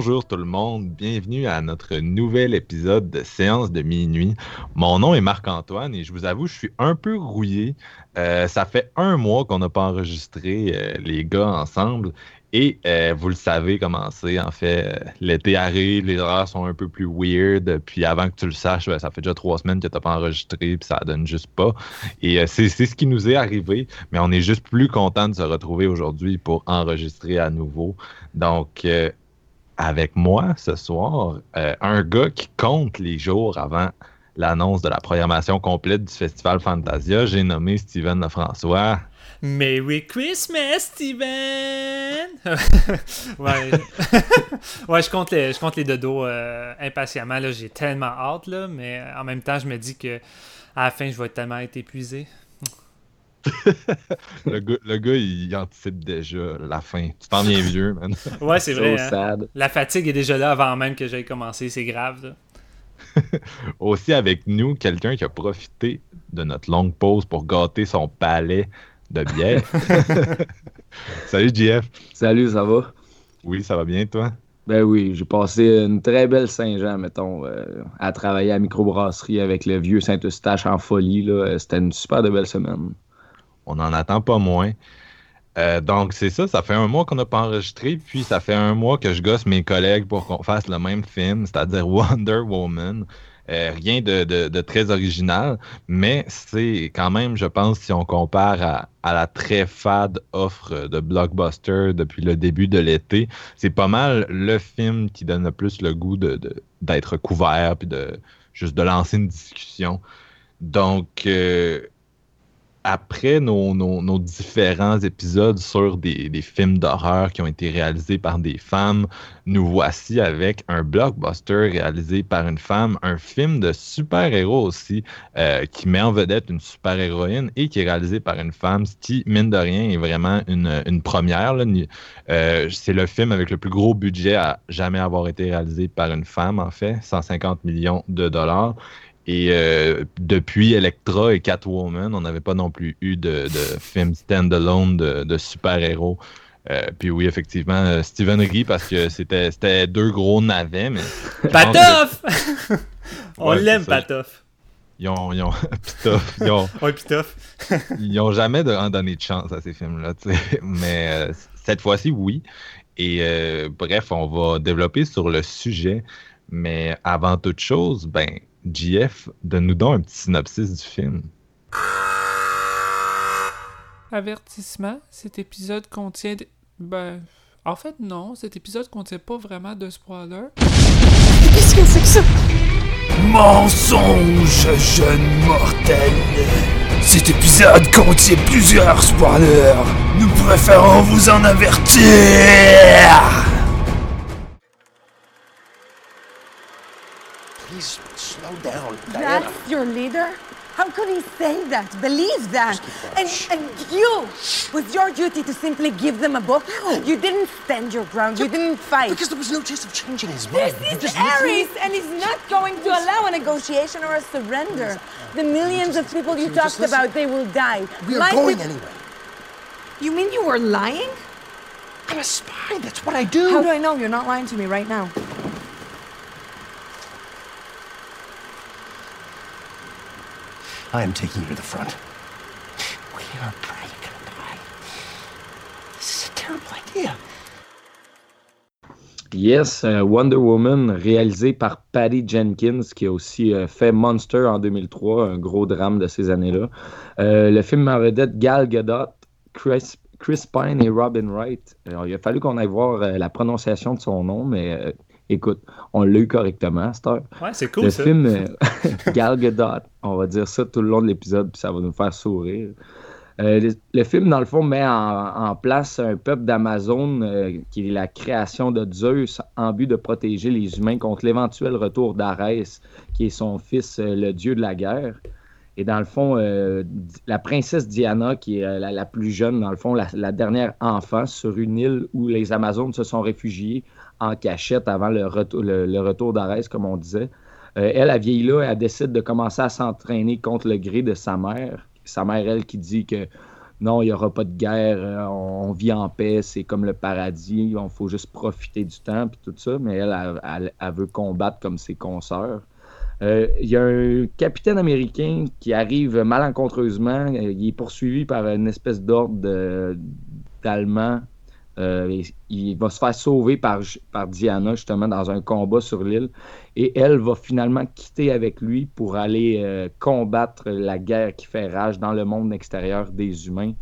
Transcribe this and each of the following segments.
Bonjour tout le monde, bienvenue à notre nouvel épisode de Séance de minuit. Mon nom est Marc-Antoine et je vous avoue, je suis un peu rouillé. Euh, ça fait un mois qu'on n'a pas enregistré euh, les gars ensemble et euh, vous le savez comment c'est. En fait, l'été arrive, les horaires sont un peu plus weird. Puis avant que tu le saches, ça fait déjà trois semaines que tu n'as pas enregistré, puis ça donne juste pas. Et c'est ce qui nous est arrivé, mais on est juste plus content de se retrouver aujourd'hui pour enregistrer à nouveau. Donc, avec moi ce soir euh, un gars qui compte les jours avant l'annonce de la programmation complète du Festival Fantasia. J'ai nommé Steven Lefrançois. Merry Christmas, Steven! ouais. ouais, je compte les, je compte les dodos euh, impatiemment. J'ai tellement hâte, là, mais en même temps, je me dis que à la fin, je vais tellement être épuisé. le, gars, le, gars, il anticipe déjà la fin. Tu t'en viens vieux, man. Ouais, c'est vrai. Hein. La fatigue est déjà là avant même que j'aille commencer. C'est grave. Aussi avec nous, quelqu'un qui a profité de notre longue pause pour gâter son palais de bière. Salut, JF. Salut, ça va? Oui, ça va bien, toi? Ben oui, j'ai passé une très belle Saint-Jean, mettons, euh, à travailler à la microbrasserie avec le vieux Saint-Eustache en folie. C'était une super de belle semaine. On n'en attend pas moins. Euh, donc, c'est ça, ça fait un mois qu'on n'a pas enregistré, puis ça fait un mois que je gosse mes collègues pour qu'on fasse le même film, c'est-à-dire Wonder Woman. Euh, rien de, très original, mais c'est quand même, je pense, si on compare à, la très fade offre de blockbuster depuis le début de l'été, c'est pas mal le film qui donne le plus le goût d'être couvert, puis de juste de lancer une discussion. Donc, euh, après nos, différents épisodes sur des, films d'horreur qui ont été réalisés par des femmes, nous voici avec un blockbuster réalisé par une femme, un film de super-héros aussi, euh, qui met en vedette une super-héroïne et qui est réalisé par une femme, ce qui, mine de rien, est vraiment une, première. Euh, c'est le film avec le plus gros budget à jamais avoir été réalisé par une femme, en fait, 150 millions de dollars. Et euh, depuis Electra et Catwoman, on n'avait pas non plus eu de, de film stand-alone de, super-héros. Euh, puis oui, effectivement, euh, Steven rit parce que c'était deux gros navets, mais... Patoff! on l'aime, Patoff. Ils ont... Ils ont... Pitoff. Ils ont... Ils n'ont jamais donné de chance à ces films-là, Mais cette fois-ci, oui. Et bref, on va développer sur le sujet. Mais avant toute chose, ben, JF, donne-nous donc un petit synopsis du film. Avertissement, cet épisode contient... Ben... En fait, non, cet épisode contient pas vraiment de spoilers. Qu'est-ce que c'est que ça? Mensonge, jeune mortel! Cet épisode contient plusieurs spoilers. Nous préférons vous en avertir! Down. Diana. That's your leader? How could he say that, believe that? And, and you, was your duty to simply give them a book? No. You didn't stand your ground, you didn't fight. Because there was no chance of changing his mind. This is Ares, and he's not going to allow a negotiation or a surrender. Uh, the millions of people you talked about, they will die. We are My going anyway. You mean you were lying? I'm a spy, that's what I do. How do I know you're not lying to me right now? I am taking you to the front. We are probably gonna die. This is a terrible idea. Yes, euh, Wonder Woman, réalisé par Patty Jenkins, qui a aussi euh, fait Monster en 2003, un gros drame de ces années-là. Euh, le film en vedette Gal Gadot, Chris, Chris Pine et Robin Wright. Alors, il a fallu qu'on aille voir la prononciation de son nom, mais écoute, on l'a eu correctement à cette heure. Ouais, c'est cool le ça. film Gal Gadot, on va dire ça tout le long de l'épisode, puis ça va nous faire sourire. Euh, le, film, dans le fond, met en, place un peuple d'Amazon euh, qui est la création de Zeus en but de protéger les humains contre l'éventuel retour d'Arès, qui est son fils, euh, le dieu de la guerre. Et dans le fond, la princesse Diana, qui est la, plus jeune, dans le fond, la, dernière enfant sur une île où les Amazones se sont réfugiés en cachette avant le, retour, d'Arès, comme on disait. elle, a vieilli là, elle décide de commencer à s'entraîner contre le gré de sa mère sa mère, elle, qui dit que non, il n'y aura pas de guerre, euh, on, vit en paix, c'est comme le paradis, il faut juste profiter du temps, puis tout ça. Mais elle, elle, veut combattre comme ses consoeurs. Euh, il y a un capitaine américain qui arrive malencontreusement, euh, il est poursuivi par une espèce d'ordre d'Allemands euh, il va se faire sauver par, Diana, justement, dans un combat sur l'île. Et elle va finalement quitter avec lui pour aller euh, combattre la guerre qui fait rage dans le monde extérieur des humains,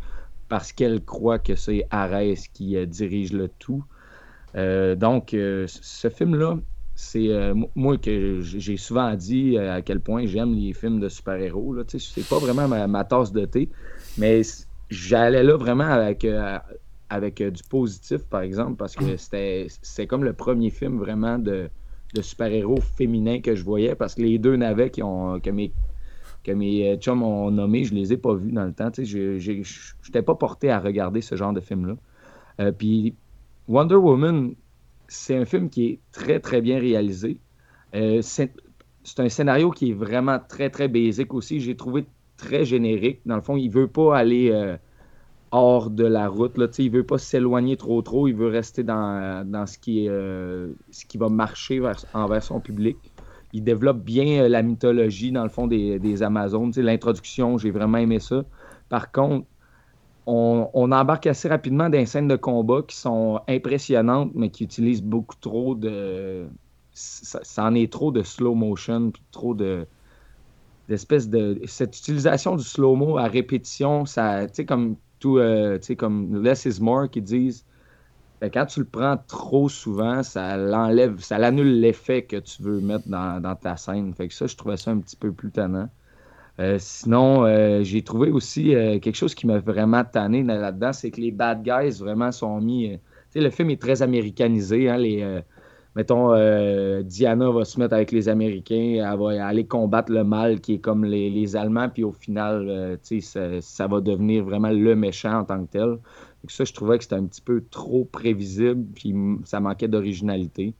parce qu'elle croit que c'est Arès qui euh, dirige le tout. donc, ce film-là, c'est moi que j'ai souvent dit à quel point j'aime les films de super-héros. C'est pas vraiment ma, tasse de thé, mais j'allais là vraiment avec avec euh, du positif, par exemple, parce que c'était c'est comme le premier film vraiment de, super-héros féminin que je voyais, parce que les deux navets qui ont, que, mes, que mes euh, chums ont nommés, je les ai pas vus dans le temps. Je n'étais pas porté à regarder ce genre de film-là. Euh, puis Wonder Woman, c'est un film qui est très, très bien réalisé. c'est un scénario qui est vraiment très, très basique aussi. J'ai trouvé très générique. Dans le fond, il veut pas aller hors de la route. Là. Il ne veut pas s'éloigner trop trop, il veut rester dans, dans ce, qui euh, ce qui va marcher vers, envers son public. Il développe bien euh, la mythologie, dans le fond, des, des Amazones. L'introduction, j'ai vraiment aimé ça. Par contre, on, on, embarque assez rapidement dans des scènes de combat qui sont impressionnantes, mais qui utilisent beaucoup trop de... Ça, en est trop de slow motion, puis trop de d'espèce de cette utilisation du slow-mo à répétition, ça, tu sais, comme tout, euh, tu sais, comme less is more qu'ils disent. Ben, quand tu le prends trop souvent, ça l'enlève, ça l'annule l'effet que tu veux mettre dans, ta scène. Fait que ça, je trouvais ça un petit peu plus tannant. Euh, sinon, euh, j'ai trouvé aussi quelque chose qui m'a vraiment tanné là-dedans, c'est que les bad guys vraiment sont mis. tu sais, le film est très américanisé. Hein, les, mettons, Diana va se mettre avec les Américains, elle va aller combattre le mal qui est comme les, Allemands, puis au final, tu sais, ça, va devenir vraiment le méchant en tant que tel. Donc ça, je trouvais que c'était un petit peu trop prévisible, puis ça manquait d'originalité.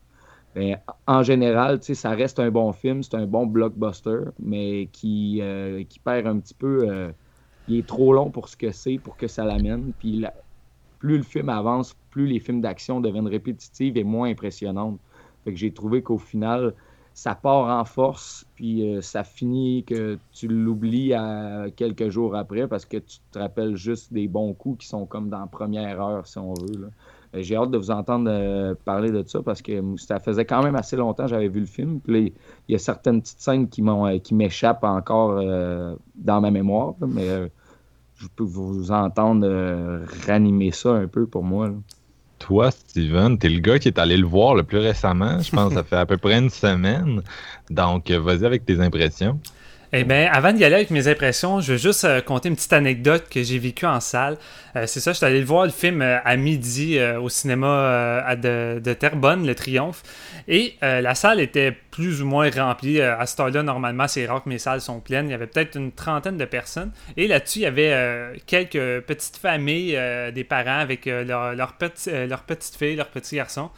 Mais en général, ça reste un bon film, c'est un bon blockbuster, mais qui, euh, qui perd un petit peu. Euh, il est trop long pour ce que c'est, pour que ça l'amène. Puis plus le film avance, plus les films d'action deviennent répétitifs et moins impressionnantes. Fait que j'ai trouvé qu'au final, ça part en force, puis euh, ça finit que tu l'oublies quelques jours après parce que tu te rappelles juste des bons coups qui sont comme dans la première heure, si on veut. Euh, j'ai hâte de vous entendre euh, parler de ça parce que ça faisait quand même assez longtemps que j'avais vu le film. Puis il y a certaines petites scènes qui qui m'échappent encore dans ma mémoire, mais je peux vous entendre euh, ranimer ça un peu pour moi. Toi, Steven, t'es le gars qui est allé le voir le plus récemment. Je pense que ça fait à peu près une semaine. Donc, vas-y avec tes impressions. Eh bien, avant d'y aller avec mes impressions, je veux juste euh, conter une petite anecdote que j'ai vécue en salle. Euh, c'est ça, je suis allé voir le film euh, à midi au cinéma de, de, Terrebonne, Le Triomphe. Et la salle était plus ou moins remplie. à ce temps-là, normalement, c'est rare que mes salles sont pleines. Il y avait peut-être une trentaine de personnes. Et là-dessus, il y avait quelques petites familles, des parents avec leur, leur, petit, leur petite fille, leur petit garçon.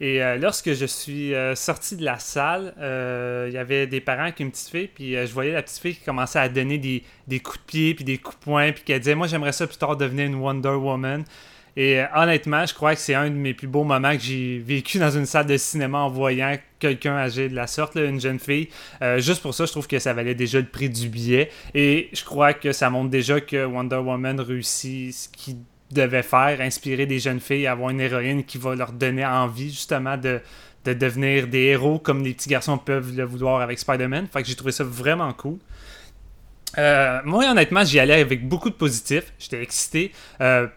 Et euh, lorsque je suis euh, sorti de la salle, euh, il y avait des parents avec une petite fille, puis je voyais la petite fille qui commençait à donner des, coups de pied, puis des coups de poing, puis qui disait Moi, j'aimerais ça plus tard devenir une Wonder Woman. Et honnêtement, je crois que c'est un de mes plus beaux moments que j'ai vécu dans une salle de cinéma en voyant quelqu'un âgé de la sorte, une jeune fille. juste pour ça, je trouve que ça valait déjà le prix du billet. Et je crois que ça montre déjà que Wonder Woman réussit ce qui devait faire, inspirer des jeunes filles à avoir une héroïne qui va leur donner envie justement de, de devenir des héros comme les petits garçons peuvent le vouloir avec Spider-Man. Fait que j'ai trouvé ça vraiment cool. Euh, moi, honnêtement, j'y allais avec beaucoup de positifs. J'étais excité. Euh,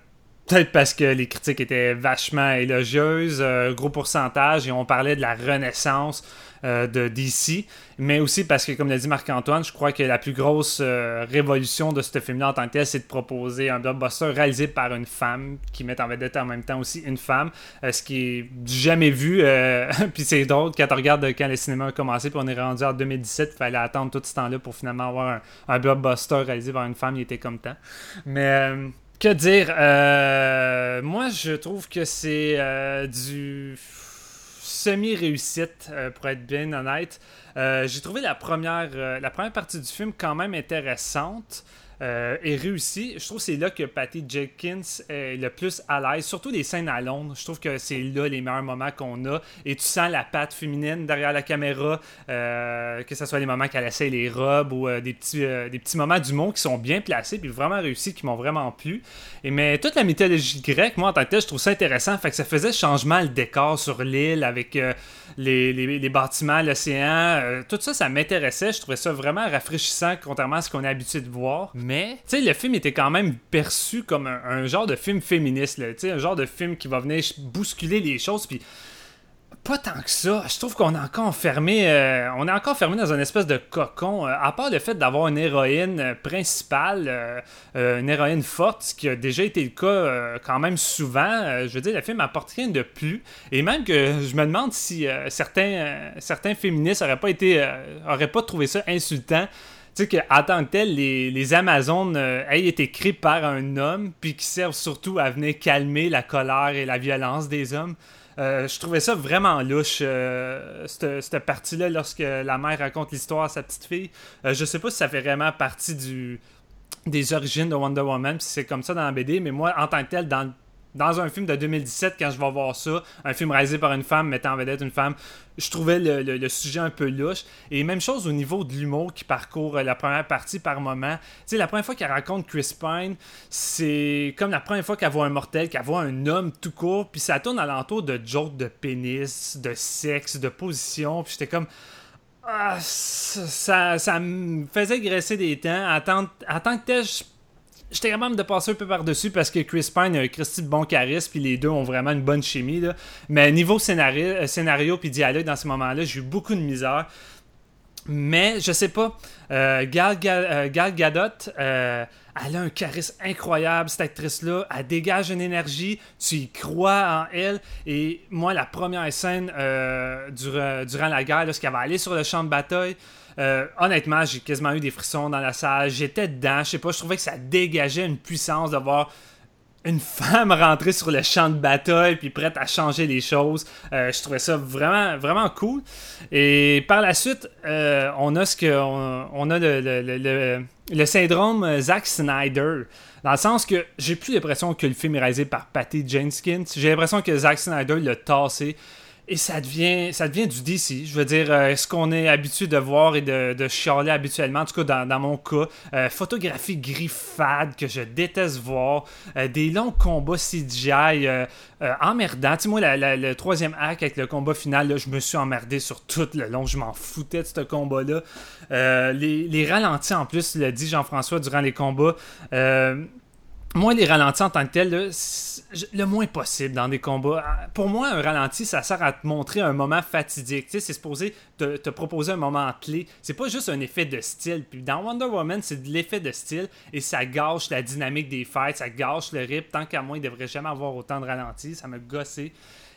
Peut-être parce que les critiques étaient vachement élogieuses, euh, gros pourcentage, et on parlait de la renaissance euh, de DC, mais aussi parce que, comme l'a dit Marc-Antoine, je crois que la plus grosse euh, révolution de ce film-là en tant que tel, c'est de proposer un blockbuster réalisé par une femme, qui met en vedette en même temps aussi une femme, ce qui est jamais vu. puis c'est drôle, quand on regarde quand le cinéma a commencé, puis on est rendu en 2017, il fallait attendre tout ce temps-là pour finalement avoir un, un blockbuster réalisé par une femme, il était comme temps. Mais que dire euh, Moi, je trouve que c'est euh, du semi-réussite, euh, pour être bien honnête. J'ai trouvé la première, la première partie du film quand même intéressante. Euh, est réussi. Je trouve que c'est là que Patty Jenkins est le plus à l'aise, surtout les scènes à Londres. Je trouve que c'est là les meilleurs moments qu'on a. Et tu sens la patte féminine derrière la caméra, euh, que ce soit les moments qu'elle essaie les robes ou euh, des, petits, des petits moments du monde qui sont bien placés puis vraiment réussis, qui m'ont vraiment plu. Et, mais toute la mythologie grecque, moi en tant que tel, je trouve ça intéressant. Fait que ça faisait changement le décor sur l'île avec les, les, bâtiments, l'océan. tout ça, ça m'intéressait. Je trouvais ça vraiment rafraîchissant, contrairement à ce qu'on est habitué de voir. Mais, tu sais, le film était quand même perçu comme un, genre de film féministe, tu sais, un genre de film qui va venir bousculer les choses, puis pas tant que ça. Je trouve qu'on est encore enfermé, euh, on est encore fermé dans une espèce de cocon. Euh, à part le fait d'avoir une héroïne euh, principale, une héroïne forte, ce qui a déjà été le cas quand même souvent. je veux dire, le film apporte rien de plus. Et même que je me demande si certains, certains féministes n'auraient pas été, auraient pas trouvé ça insultant sais qu'en tant que tel, les, les Amazones euh, aient été créées par un homme, puis qui servent surtout à venir calmer la colère et la violence des hommes. Euh, je trouvais ça vraiment louche, euh, cette, partie-là, lorsque la mère raconte l'histoire à sa petite fille. je sais pas si ça fait vraiment partie du, des origines de Wonder Woman, si c'est comme ça dans la BD, mais moi, en tant que tel, dans dans un film de 2017, quand je vais voir ça, un film réalisé par une femme mettant en vedette une femme, je trouvais le, sujet un peu louche. Et même chose au niveau de l'humour qui parcourt euh, la première partie par moment. Tu sais, la première fois qu'elle raconte Chris Pine, c'est comme la première fois qu'elle voit un mortel, qu'elle voit un homme tout court, puis ça tourne alentour de jokes de pénis, de sexe, de position, puis j'étais comme... Ah, ça, ça me faisait graisser des temps. En tant, que tel, je j'étais capable de passer un peu par-dessus parce que Chris Pine a un Christy de bon charisme, puis les deux ont vraiment une bonne chimie. Là. Mais niveau scénario, euh, scénario puis dialogue dans ce moment-là, j'ai eu beaucoup de misère. Mais je sais pas, euh, Gal, euh, Gadot, elle a un charisme incroyable, cette actrice-là. Elle dégage une énergie, tu y crois en elle. Et moi, la première scène durant, la guerre, lorsqu'elle va aller sur le champ de bataille, euh, honnêtement, j'ai quasiment eu des frissons dans la salle. J'étais dedans. Je sais pas, je trouvais que ça dégageait une puissance de voir une femme rentrer sur le champ de bataille puis prête à changer les choses. Euh, je trouvais ça vraiment, vraiment cool. Et par la suite, euh, on a ce que on, a le, le, syndrome Zack Snyder. Dans le sens que j'ai plus l'impression que le film est réalisé par Patty Jenkins. J'ai l'impression que Zack Snyder l'a tassé. Et ça devient, ça devient du DC. Je veux dire, euh, ce qu'on est habitué de voir et de, de chialer habituellement, en tout cas dans, mon cas, euh, photographie griffade que je déteste voir, euh, des longs combats CGI emmerdants. Tu sais, moi, le troisième acte avec le combat final, je me suis emmerdé sur tout le long. Je m'en foutais de ce combat-là. les, les ralentis, en plus, l'a dit Jean-François durant les combats moi, les ralentis en tant que tel, le moins possible dans des combats. Pour moi, un ralenti, ça sert à te montrer un moment fatidique. Tu sais, c'est supposé te, te, proposer un moment clé. C'est pas juste un effet de style. Puis dans Wonder Woman, c'est de l'effet de style et ça gâche la dynamique des fights, ça gâche le rip. Tant qu'à moi, il devrait jamais avoir autant de ralentis. Ça me gossé.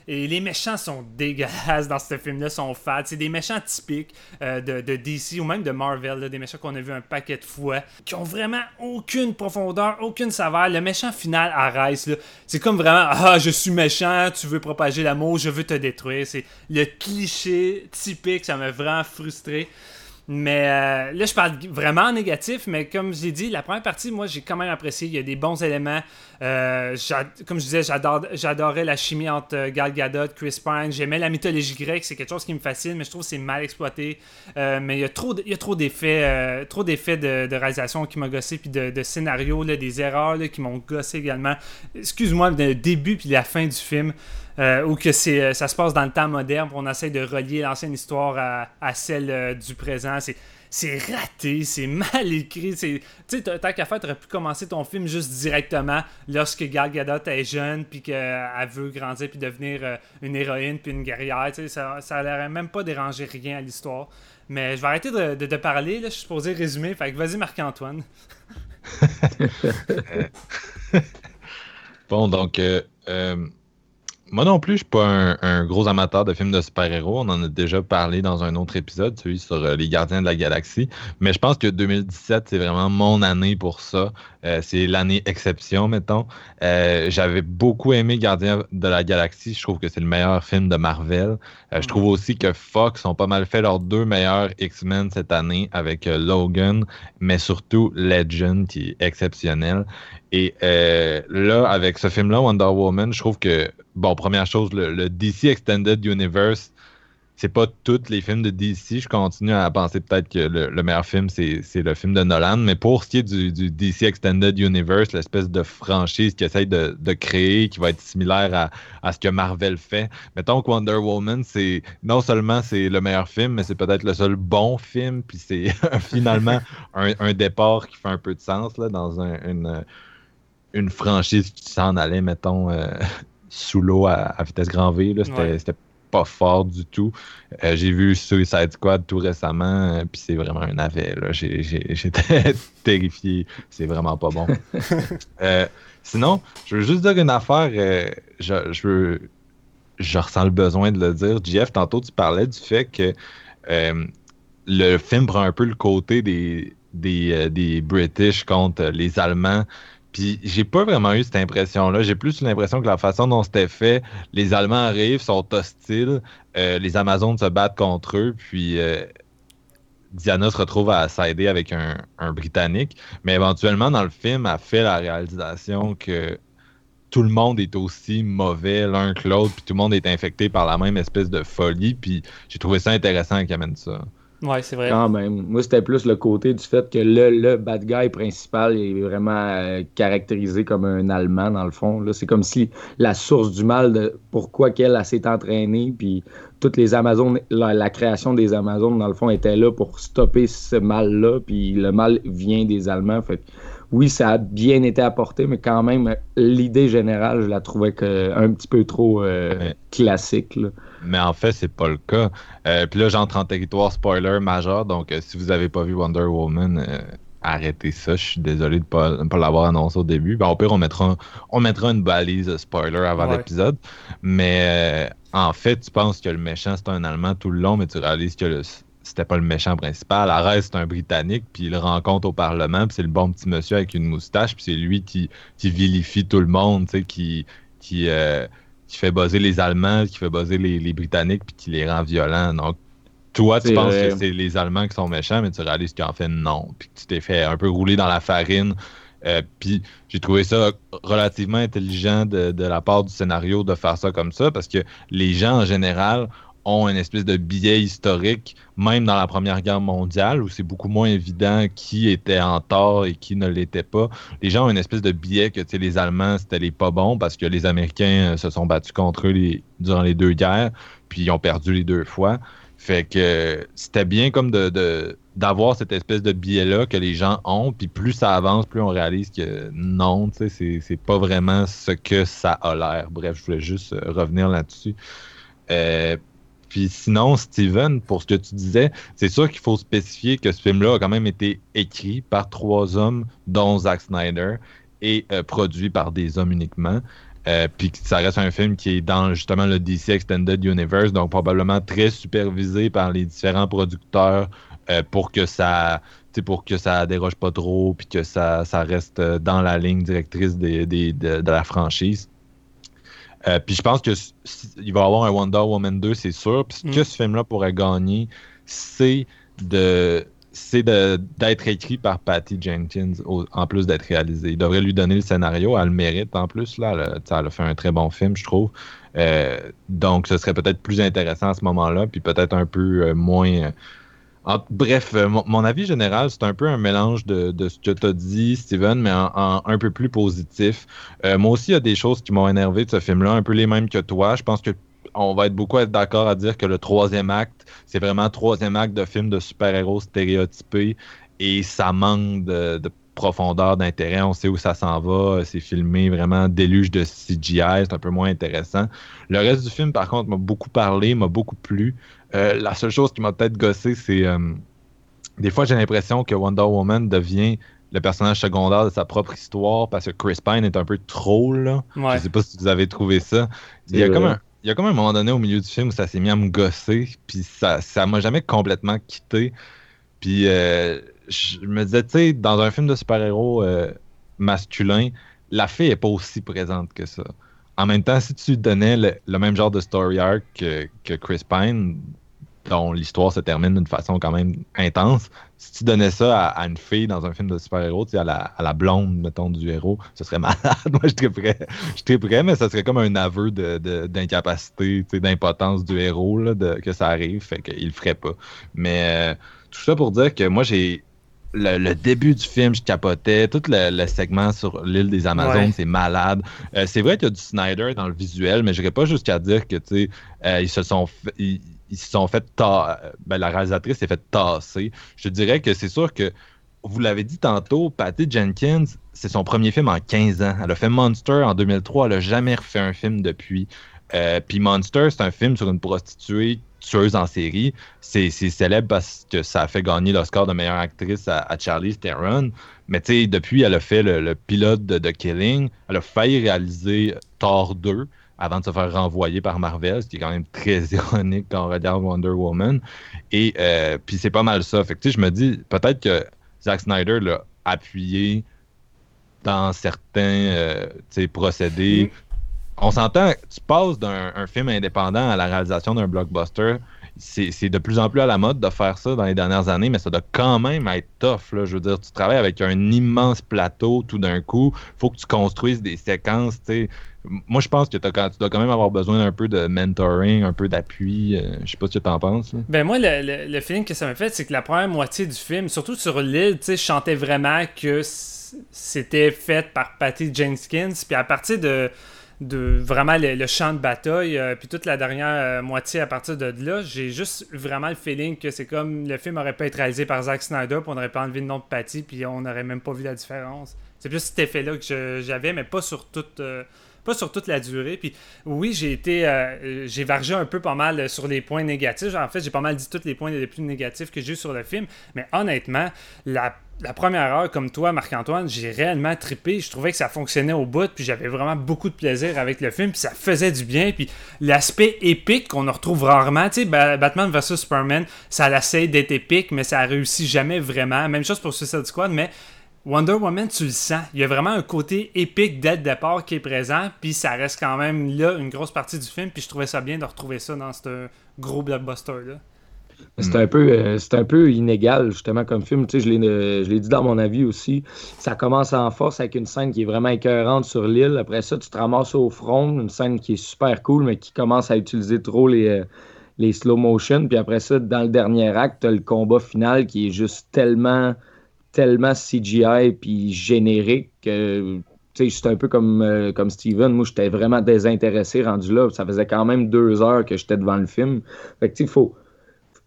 Et les méchants sont dégueulasses dans ce film-là, sont fades. C'est des méchants typiques euh, de, DC ou même de Marvel, des méchants qu'on a vu un paquet de fois, qui ont vraiment aucune profondeur, aucune saveur. Le méchant final Arès, c'est comme vraiment Ah, je suis méchant, tu veux propager l'amour, je veux te détruire. C'est le cliché typique, ça m'a vraiment frustré. Mais euh, là, je parle vraiment en négatif, mais comme j'ai dit, la première partie, moi, j'ai quand même apprécié. Il y a des bons éléments. Euh, comme je disais, j'adorais la chimie entre euh, Gal Gadot, Chris Pine. J'aimais la mythologie grecque, c'est quelque chose qui me fascine, mais je trouve que c'est mal exploité. mais il y a trop, trop d'effets, de, réalisation qui m'ont gossé, puis de, de scénario, des erreurs qui m'ont gossé également. Excuse-moi, le début puis la fin du film. Euh, ou que c'est, euh, ça se passe dans le temps moderne, on essaie de relier l'ancienne histoire à, celle euh, du présent. C'est, c'est raté, c'est mal écrit. Tu sais, tant qu'à faire, tu aurais pu commencer ton film juste directement lorsque Gal Gadot est jeune, puis qu'elle veut grandir, puis devenir une héroïne, puis une guerrière. Ça, ça n'aurait même pas dérangé rien à l'histoire. Mais je vais arrêter de, de, parler, je suis supposé résumer. Fait que vas-y, Marc-Antoine. bon, donc, moi non plus, je suis pas un, gros amateur de films de super-héros. On en a déjà parlé dans un autre épisode, celui sur euh, les Gardiens de la Galaxie. Mais je pense que 2017, c'est vraiment mon année pour ça. Euh, c'est l'année exception, mettons. Euh, j'avais beaucoup aimé Gardiens de la Galaxie. Je trouve que c'est le meilleur film de Marvel. je trouve aussi que Fox ont pas mal fait leurs deux meilleurs X-Men cette année avec Logan, mais surtout Legend, qui est exceptionnel. Et là, avec ce film-là, Wonder Woman, je trouve que bon, première chose, le, DC Extended Universe, c'est pas tous les films de DC. Je continue à penser peut-être que le, meilleur film, c'est le film de Nolan. Mais pour ce qui est du, DC Extended Universe, l'espèce de franchise qui essaye de, créer, qui va être similaire à, ce que Marvel fait, mettons que Wonder Woman, c'est non seulement c'est le meilleur film, mais c'est peut-être le seul bon film. Puis c'est finalement un, départ qui fait un peu de sens là, dans une, une franchise qui s'en allait, mettons. Euh, sous l'eau à, vitesse grand V. C'était pas fort du tout. Euh, j'ai vu Suicide Squad tout récemment, euh, puis c'est vraiment un navet. J'étais terrifié. C'est vraiment pas bon. Sinon, je veux juste dire une affaire. je, je, veux, je ressens le besoin de le dire. Jeff, tantôt, tu parlais du fait que le film prend un peu le côté des, des, des British contre les Allemands. Puis j'ai pas vraiment eu cette impression-là. J'ai plus l'impression que la façon dont c'était fait, les Allemands arrivent, sont hostiles, euh, les Amazones se battent contre eux, puis euh, Diana se retrouve à s'aider avec un, Britannique. Mais éventuellement, dans le film, elle fait la réalisation que tout le monde est aussi mauvais l'un que l'autre, puis tout le monde est infecté par la même espèce de folie. Puis j'ai trouvé ça intéressant qu'elle amène ça. Ouais, c'est vrai. Quand même. Moi, c'était plus le côté du fait que le, le bad guy principal est vraiment euh, caractérisé comme un Allemand, dans le fond. Là, c'est comme si la source du mal de pourquoi qu'elle s'est entraînée, puis toutes les Amazones, la, création des Amazones, dans le fond, était là pour stopper ce mal-là, puis le mal vient des Allemands. Fait oui, ça a bien été apporté, mais quand même, l'idée générale, je la trouvais que, un petit peu trop euh, classique. Là mais en fait, c'est pas le cas. Euh, puis là, j'entre en territoire spoiler majeur, donc euh, si vous avez pas vu Wonder Woman, euh, arrêtez ça. Je suis désolé de pas, pas l'avoir annoncé au début. Ben, au pire, on mettra, on mettra une balise spoiler avant l'épisode. Mais en fait, tu penses que le méchant, c'est un Allemand tout le long, mais tu réalises que c'était pas le méchant principal. Arrête, c'est un Britannique, puis il le rencontre au Parlement, puis c'est le bon petit monsieur avec une moustache, puis c'est lui qui, qui vilifie tout le monde, tu sais, qui, qui, qui fait buzzer les Allemands, qui fait buzzer les, Britanniques, puis qui les rend violents. Donc, toi, tu penses que c'est les Allemands qui sont méchants, mais tu réalises qu'en fait, non. Puis que tu t'es fait un peu rouler dans la farine. Euh, puis j'ai trouvé ça relativement intelligent de, de, la part du scénario de faire ça comme ça, parce que les gens, en général, ont une espèce de biais historique, même dans la Première Guerre mondiale, où c'est beaucoup moins évident qui était en tort et qui ne l'était pas. Les gens ont une espèce de biais que les Allemands, c'était les pas bons parce que les Américains euh, se sont battus contre eux durant les deux guerres, puis ils ont perdu les deux fois. Fait que c'était bien comme d'avoir cette espèce de biais-là que les gens ont, puis plus ça avance, plus on réalise que non, c'est, c'est pas vraiment ce que ça a l'air. Bref, je voulais juste euh, revenir là-dessus. Euh, puis sinon, Steven, pour ce que tu disais, c'est sûr qu'il faut spécifier que ce film-là a quand même été écrit par trois hommes, dont Zack Snyder, et euh, produit par des hommes uniquement. Euh, puis ça reste un film qui est dans justement le DC Extended Universe, donc probablement très supervisé par les différents producteurs euh, pour que ça pour que ça déroge pas trop, puis que ça, reste dans la ligne directrice de, de la franchise. Euh, puis je pense qu'il va y avoir un Wonder Woman 2, c'est sûr. Puis ce que mm. ce film-là pourrait gagner, c'est de c'est d'être écrit par Patty Jenkins en plus d'être réalisé. Il devrait lui donner le scénario, elle le mérite en plus. Là, elle, a fait un très bon film, je trouve. Euh, donc, ce serait peut-être plus intéressant à ce moment-là, puis peut-être un peu euh, moins. Euh, bref, mon, avis général, c'est un peu un mélange de, ce que tu as dit, Steven, mais un peu plus positif. moi aussi, il y a des choses qui m'ont énervé de ce film-là, un peu les mêmes que toi. Je pense que on va être beaucoup d'accord à dire que le troisième acte, c'est vraiment le troisième acte de film de super-héros stéréotypé et ça manque de, profondeur d'intérêt. On sait où ça s'en va. C'est filmé vraiment déluge de CGI. C'est un peu moins intéressant. Le reste du film, par contre, m'a beaucoup parlé, m'a beaucoup plu. Euh, la seule chose qui m'a peut-être gossé, c'est euh, des fois, j'ai l'impression que Wonder Woman devient le personnage secondaire de sa propre histoire parce que Chris Pine est un peu trop là. Je sais pas si vous avez trouvé ça. Il y a comme un, il y a comme un moment donné au milieu du film où ça s'est mis à me gosser, puis ça ça m'a jamais complètement quitté. Puis euh, je me disais, tu sais, dans un film de super-héros euh, masculin, la fille est pas aussi présente que ça. En même temps, si tu donnais le, même genre de story arc que, que Chris Pine, dont l'histoire se termine d'une façon quand même intense. Si tu donnais ça à, une fille dans un film de super-héros, à la, la blonde, mettons, du héros, ce serait malade. Moi, je triperais, je mais ça serait comme un aveu d'incapacité, de, d'impotence du héros, là, de, que ça arrive, fait qu'il le ferait pas. Mais euh, tout ça pour dire que moi, j'ai le, début du film, je capotais. Tout le, segment sur l'île des Amazones, c'est malade. Euh, c'est vrai qu'il y a du Snyder dans le visuel, mais je n'irais pas jusqu'à dire que, tu sais, euh, ils se sont ils se sont fait ben, la réalisatrice s'est fait tasser. Je dirais que c'est sûr que vous l'avez dit tantôt, Patty Jenkins, c'est son premier film en 15 ans. Elle a fait Monster en 2003, elle n'a jamais refait un film depuis. Euh, puis Monster, c'est un film sur une prostituée tueuse en série. C'est célèbre parce que ça a fait gagner l'Oscar de meilleure actrice à, Charlie Theron. Mais tu sais, depuis, elle a fait le, pilote de Killing. Elle a failli réaliser Thor 2 avant de se faire renvoyer par Marvel, ce qui est quand même très ironique quand on regarde Wonder Woman. Et euh, puis c'est pas mal ça. Fait que je me dis, peut-être que Zack Snyder l'a appuyé dans certains euh, procédés. Mm. On s'entend, tu passes d'un film indépendant à la réalisation d'un blockbuster c'est de plus en plus à la mode de faire ça dans les dernières années, mais ça doit quand même être tough. Là. Je veux dire, tu travailles avec un immense plateau tout d'un coup. Faut que tu construises des séquences. Moi, je pense que tu dois quand même avoir besoin d'un peu de mentoring, un peu d'appui. Euh, je sais pas ce que tu en penses. Ben moi, le, le, feeling que ça m'a fait, c'est que la première moitié du film, surtout sur l'île, je chantais vraiment que c'était fait par Patty Jenkins. Puis à partir de de vraiment le, champ de bataille, euh, puis toute la dernière euh, moitié à partir de là, j'ai juste vraiment le feeling que c'est comme le film aurait pu être réalisé par Zack Snyder, puis on n'aurait pas enlevé le nom de Patty, puis on n'aurait même pas vu la différence. C'est plus cet effet-là que j'avais, mais pas sur toute. Euh, pas sur toute la durée. Puis oui, j'ai été. j'ai vargé un peu pas mal sur les points négatifs. En fait, j'ai pas mal dit tous les points les plus négatifs que j'ai eu sur le film. Mais honnêtement, la première heure, comme toi, Marc-Antoine, j'ai réellement trippé. Je trouvais que ça fonctionnait au bout, puis j'avais vraiment beaucoup de plaisir avec le film, puis ça faisait du bien. Puis l'aspect épique qu'on retrouve rarement, tu sais, Batman vs Superman, ça essaie d'être épique, mais ça réussit jamais vraiment. Même chose pour Suicide Squad, mais Wonder Woman, tu le sens. Il y a vraiment un côté épique dès le départ qui est présent, puis ça reste quand même là une grosse partie du film, puis je trouvais ça bien de retrouver ça dans ce gros blockbuster-là. C'est un, peu, euh, un peu inégal, justement, comme film. Tu sais, euh, je l'ai dit dans mon avis aussi. Ça commence en force avec une scène qui est vraiment écœurante sur l'île. Après ça, tu te ramasses au front, une scène qui est super cool, mais qui commence à utiliser trop les, euh, les slow motion. Puis après ça, dans le dernier acte, tu as le combat final qui est juste tellement, tellement CGI puis générique que c'est un peu comme, comme Steven. Moi, j'étais vraiment désintéressé rendu là. Ça faisait quand même deux heures que j'étais devant le film. Fait que, faut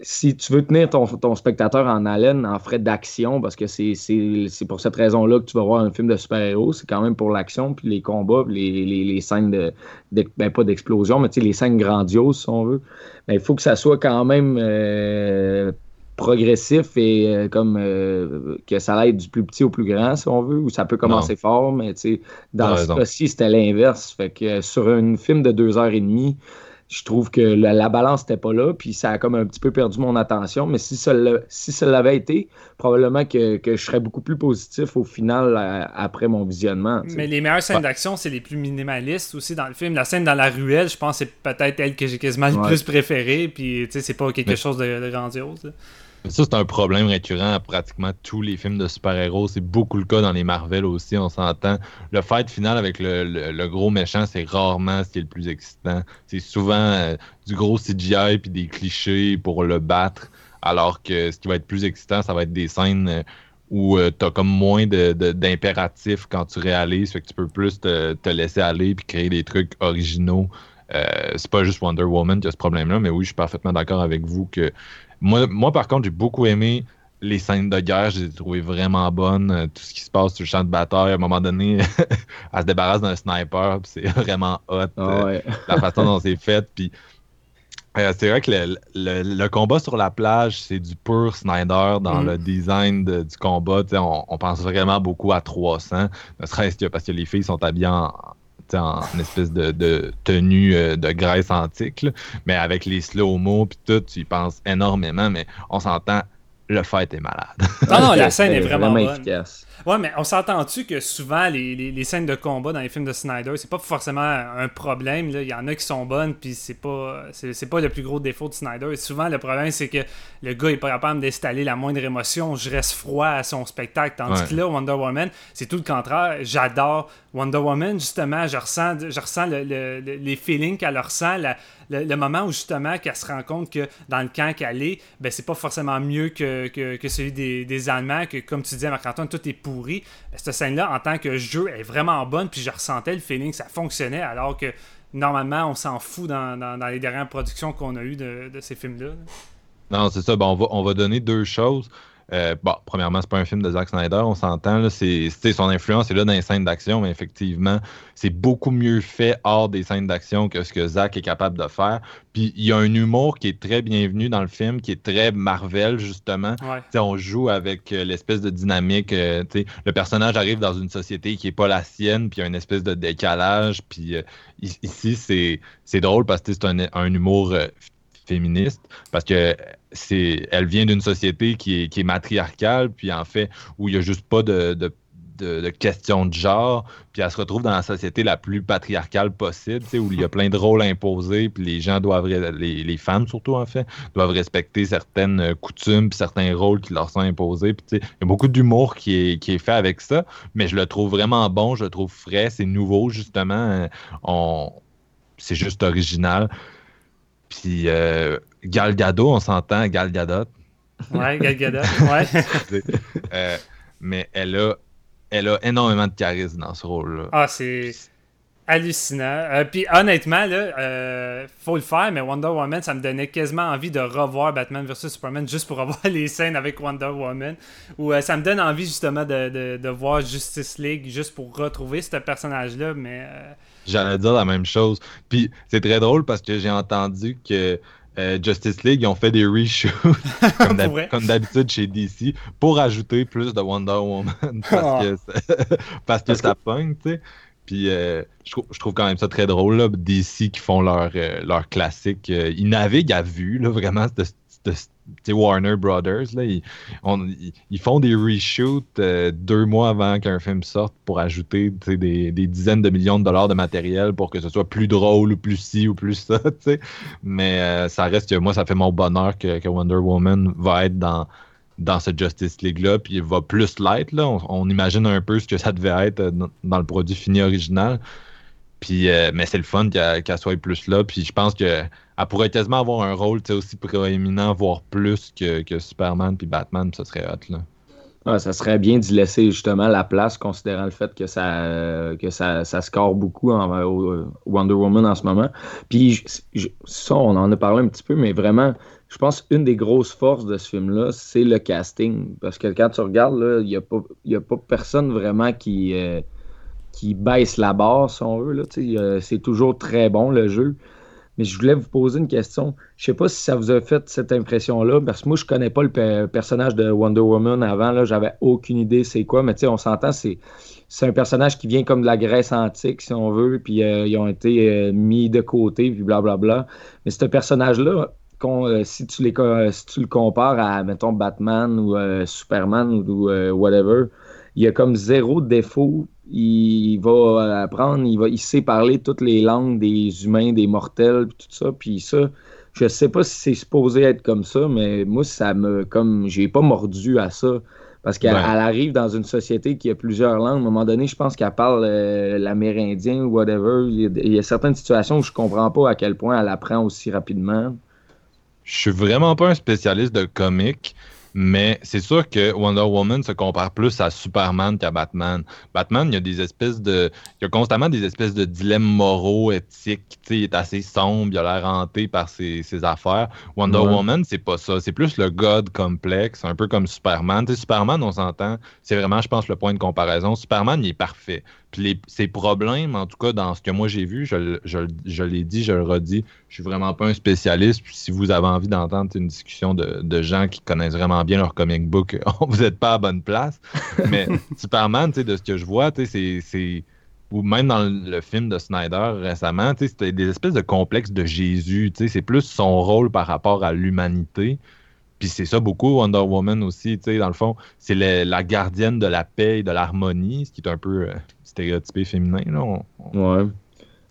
si tu veux tenir ton, ton, spectateur en haleine, en frais d'action, parce que c'est pour cette raison-là que tu vas voir un film de super-héros, c'est quand même pour l'action, puis les combats, les, les, les scènes de, ben pas d'explosion, mais les scènes grandioses, si on veut. Mais il faut que ça soit quand même euh, progressif et euh, comme euh, que ça aille du plus petit au plus grand, si on veut, ou ça peut commencer fort, mais dans ce cas-ci, c'était l'inverse. Fait que sur un film de deux heures et demie, je trouve que la, balance n'était pas là, puis ça a comme un petit peu perdu mon attention. Mais si ça, si ça l'avait été, probablement que, je serais beaucoup plus positif au final après mon visionnement. Mais les meilleures scènes d'action, c'est les plus minimalistes aussi dans le film. La scène dans la ruelle, je pense c'est peut-être elle que j'ai quasiment le plus préférée, puis c'est pas quelque chose de, grandiose. Ça, c'est un problème récurrent à pratiquement tous les films de super-héros. C'est beaucoup le cas dans les Marvel aussi, on s'entend. Le fight final avec le, gros méchant, c'est rarement ce qui est le plus excitant. C'est souvent euh, du gros CGI puis des clichés pour le battre. Alors que ce qui va être plus excitant, ça va être des scènes euh, où euh, tu as comme moins d'impératifs quand tu réalises, fait que tu peux plus te, te laisser aller puis créer des trucs originaux. c'est pas juste Wonder Woman qui a ce problème-là, mais oui, je suis parfaitement d'accord avec vous que moi, par contre, j'ai beaucoup aimé les scènes de guerre, je les ai trouvées vraiment bonnes. Euh, tout ce qui se passe sur le champ de bataille, à un moment donné, elle se débarrasse d'un sniper, c'est vraiment hot. Ah euh, la façon dont c'est fait. Puis euh, c'est vrai que le, combat sur la plage, c'est du pur Snyder dans mm. le design du combat. On, on, pense vraiment beaucoup à 300, ne serait-ce que parce que les filles sont habillées en, en espèce de, tenue euh, de Grèce antique. Mais avec les slow-mo puis tout, tu y penses énormément, mais on s'entend, le fight est malade. Non, non, la scène est vraiment, vraiment efficace. Ouais, mais on s'entend-tu que souvent les, les, scènes de combat dans les films de Snyder, c'est pas forcément un problème. Il y en a qui sont bonnes, puis c'est pas c'est pas le plus gros défaut de Snyder. souvent, le problème, c'est que le gars est pas capable d'installer la moindre émotion. Je reste froid à son spectacle. Tandis que là, Wonder Woman, c'est tout le contraire. J'adore Wonder Woman, justement. Je ressens, je ressens les feelings qu'elle ressent. le, moment où, justement, qu'elle se rend compte que dans le camp qu'elle est, ben, c'est pas forcément mieux que, que, celui des, des, Allemands, que, comme tu disais, Marc-Antoine, tout est Ben, cette scène-là, en tant que jeu, est vraiment bonne, puis je ressentais le feeling, ça fonctionnait, alors que normalement, on s'en fout dans, les dernières productions qu'on a eues de, ces films-là. Non, c'est ça. on, va, on va donner deux choses. Euh, bon, premièrement, c'est pas un film de Zack Snyder, on s'entend. C'est, son influence est là dans les scènes d'action, mais effectivement, c'est beaucoup mieux fait hors des scènes d'action que ce que Zack est capable de faire. Puis il y a un humour qui est très bienvenu dans le film, qui est très Marvel, justement. On joue avec euh, l'espèce de dynamique. Euh, le personnage arrive dans une société qui n'est pas la sienne, puis il y a une espèce de décalage. Puis ici, c'est, c'est drôle parce que c'est un, un humour féministe parce que c'est elle vient d'une société qui est, qui est, matriarcale, puis en fait, où il n'y a juste pas de, de, de, question de genre, puis elle se retrouve dans la société la plus patriarcale possible, où il y a plein de rôles imposés, puis les gens doivent, les, les femmes surtout en fait, doivent respecter certaines coutumes, puis certains rôles qui leur sont imposés. Il y a beaucoup d'humour qui est, qui est fait avec ça, mais je le trouve vraiment bon, je le trouve frais, c'est nouveau justement. On, c'est juste original. Puis euh, Gal Gadot, on s'entend, Gal Gadot. Ouais, Gal Gadot, ouais. Euh, mais elle a, elle a énormément de charisme dans ce rôle-là. Ah, c'est hallucinant. Euh, puis honnêtement, là, faut le faire, mais Wonder Woman, ça me donnait quasiment envie de revoir Batman vs Superman juste pour revoir les scènes avec Wonder Woman. Ou ça me donne envie justement de, de, de, voir Justice League juste pour retrouver ce personnage-là, mais J'allais dire la même chose. Puis c'est très drôle parce que j'ai entendu que euh, Justice League, ils ont fait des reshoots, comme d'habitude chez DC, pour ajouter plus de Wonder Woman parce, que, ça, parce que ça pogne, tu sais. Puis euh, je, trouve, quand même ça très drôle, là, DC qui font leur, euh, leur classique. ils naviguent à vue, là, vraiment, de, Warner Brothers, là, ils, font des reshoots euh, deux mois avant qu'un film sorte pour ajouter des, dizaines de millions de dollars de matériel pour que ce soit plus drôle ou plus ci ou plus ça. Mais euh, ça reste moi, ça fait mon bonheur que, Wonder Woman va être dans, dans ce Justice League-là, puis il va plus l'être. On, imagine un peu ce que ça devait être euh, dans, le produit fini original. Puis, mais c'est le fun qu'elle soit plus là. Puis je pense que elle pourrait quasiment avoir un rôle aussi proéminent, voire plus que, que Superman puis Batman, ça serait hot. Là. Ah, ça serait bien d'y laisser justement la place, considérant le fait que ça, que ça, score beaucoup en euh, Wonder Woman en ce moment. Puis ça, on en a parlé un petit peu, mais vraiment, je pense une des grosses forces de ce film-là, c'est le casting. Parce que quand tu regardes, il n'y a, pas, a pas personne vraiment qui, euh, qui baisse la barre, si on veut. C'est toujours très bon le jeu. Mais je voulais vous poser une question. Je sais pas si ça vous a fait cette impression-là, parce que moi, je connais pas le personnage de Wonder Woman avant. Là, j'avais aucune idée c'est quoi, mais tu sais, on s'entend, c'est, c'est un personnage qui vient comme de la Grèce antique, si on veut, puis euh, ils ont été euh, mis de côté, puis blablabla. Mais ce personnage-là, euh, si, tu les, si tu le compares à, mettons, Batman ou Superman ou whatever, il y a comme zéro défaut il va apprendre, il, va, il sait parler toutes les langues des humains, des mortels, tout ça. Puis ça, je sais pas si c'est supposé être comme ça, mais moi, ça me. comme J'ai pas mordu à ça. Parce qu'elle Ouais. arrive dans une société qui a plusieurs langues. À un moment donné, je pense qu'elle parle euh, l'amérindien ou whatever. Il y, a, il y a certaines situations où je comprends pas à quel point elle apprend aussi rapidement. Je suis vraiment pas un spécialiste de comics, mais c'est sûr que Wonder Woman se compare plus à Superman qu'à Batman. Batman, il y a des espèces de. Il y a constamment des espèces de dilemmes moraux, éthiques. Il est assez sombre, il a l'air hanté par ses, ses affaires. Wonder Ouais. Woman, c'est pas ça. C'est plus le God complexe, un peu comme Superman. Superman, on s'entend, c'est vraiment, je pense, le point de comparaison. Superman, il est parfait. Puis les- ses problèmes, en tout cas, dans ce que moi j'ai vu, je, je, je l'ai dit, je le redis, je suis vraiment pas un spécialiste. Puis si vous avez envie d'entendre une discussion de, de gens qui connaissent vraiment bien leur comic book, vous n'êtes pas à bonne place. Mais Superman, tu sais, de ce que je vois, c'est-. Ou même dans le film de Snyder récemment, c'était des espèces de complexes de Jésus. C'est plus son rôle par rapport à l'humanité. Puis c'est ça beaucoup, Wonder Woman aussi, tu sais, dans le fond, c'est la gardienne de la paix et de l'harmonie, ce qui est un peu euh, stéréotypé féminin. Là. On- on- Ouais.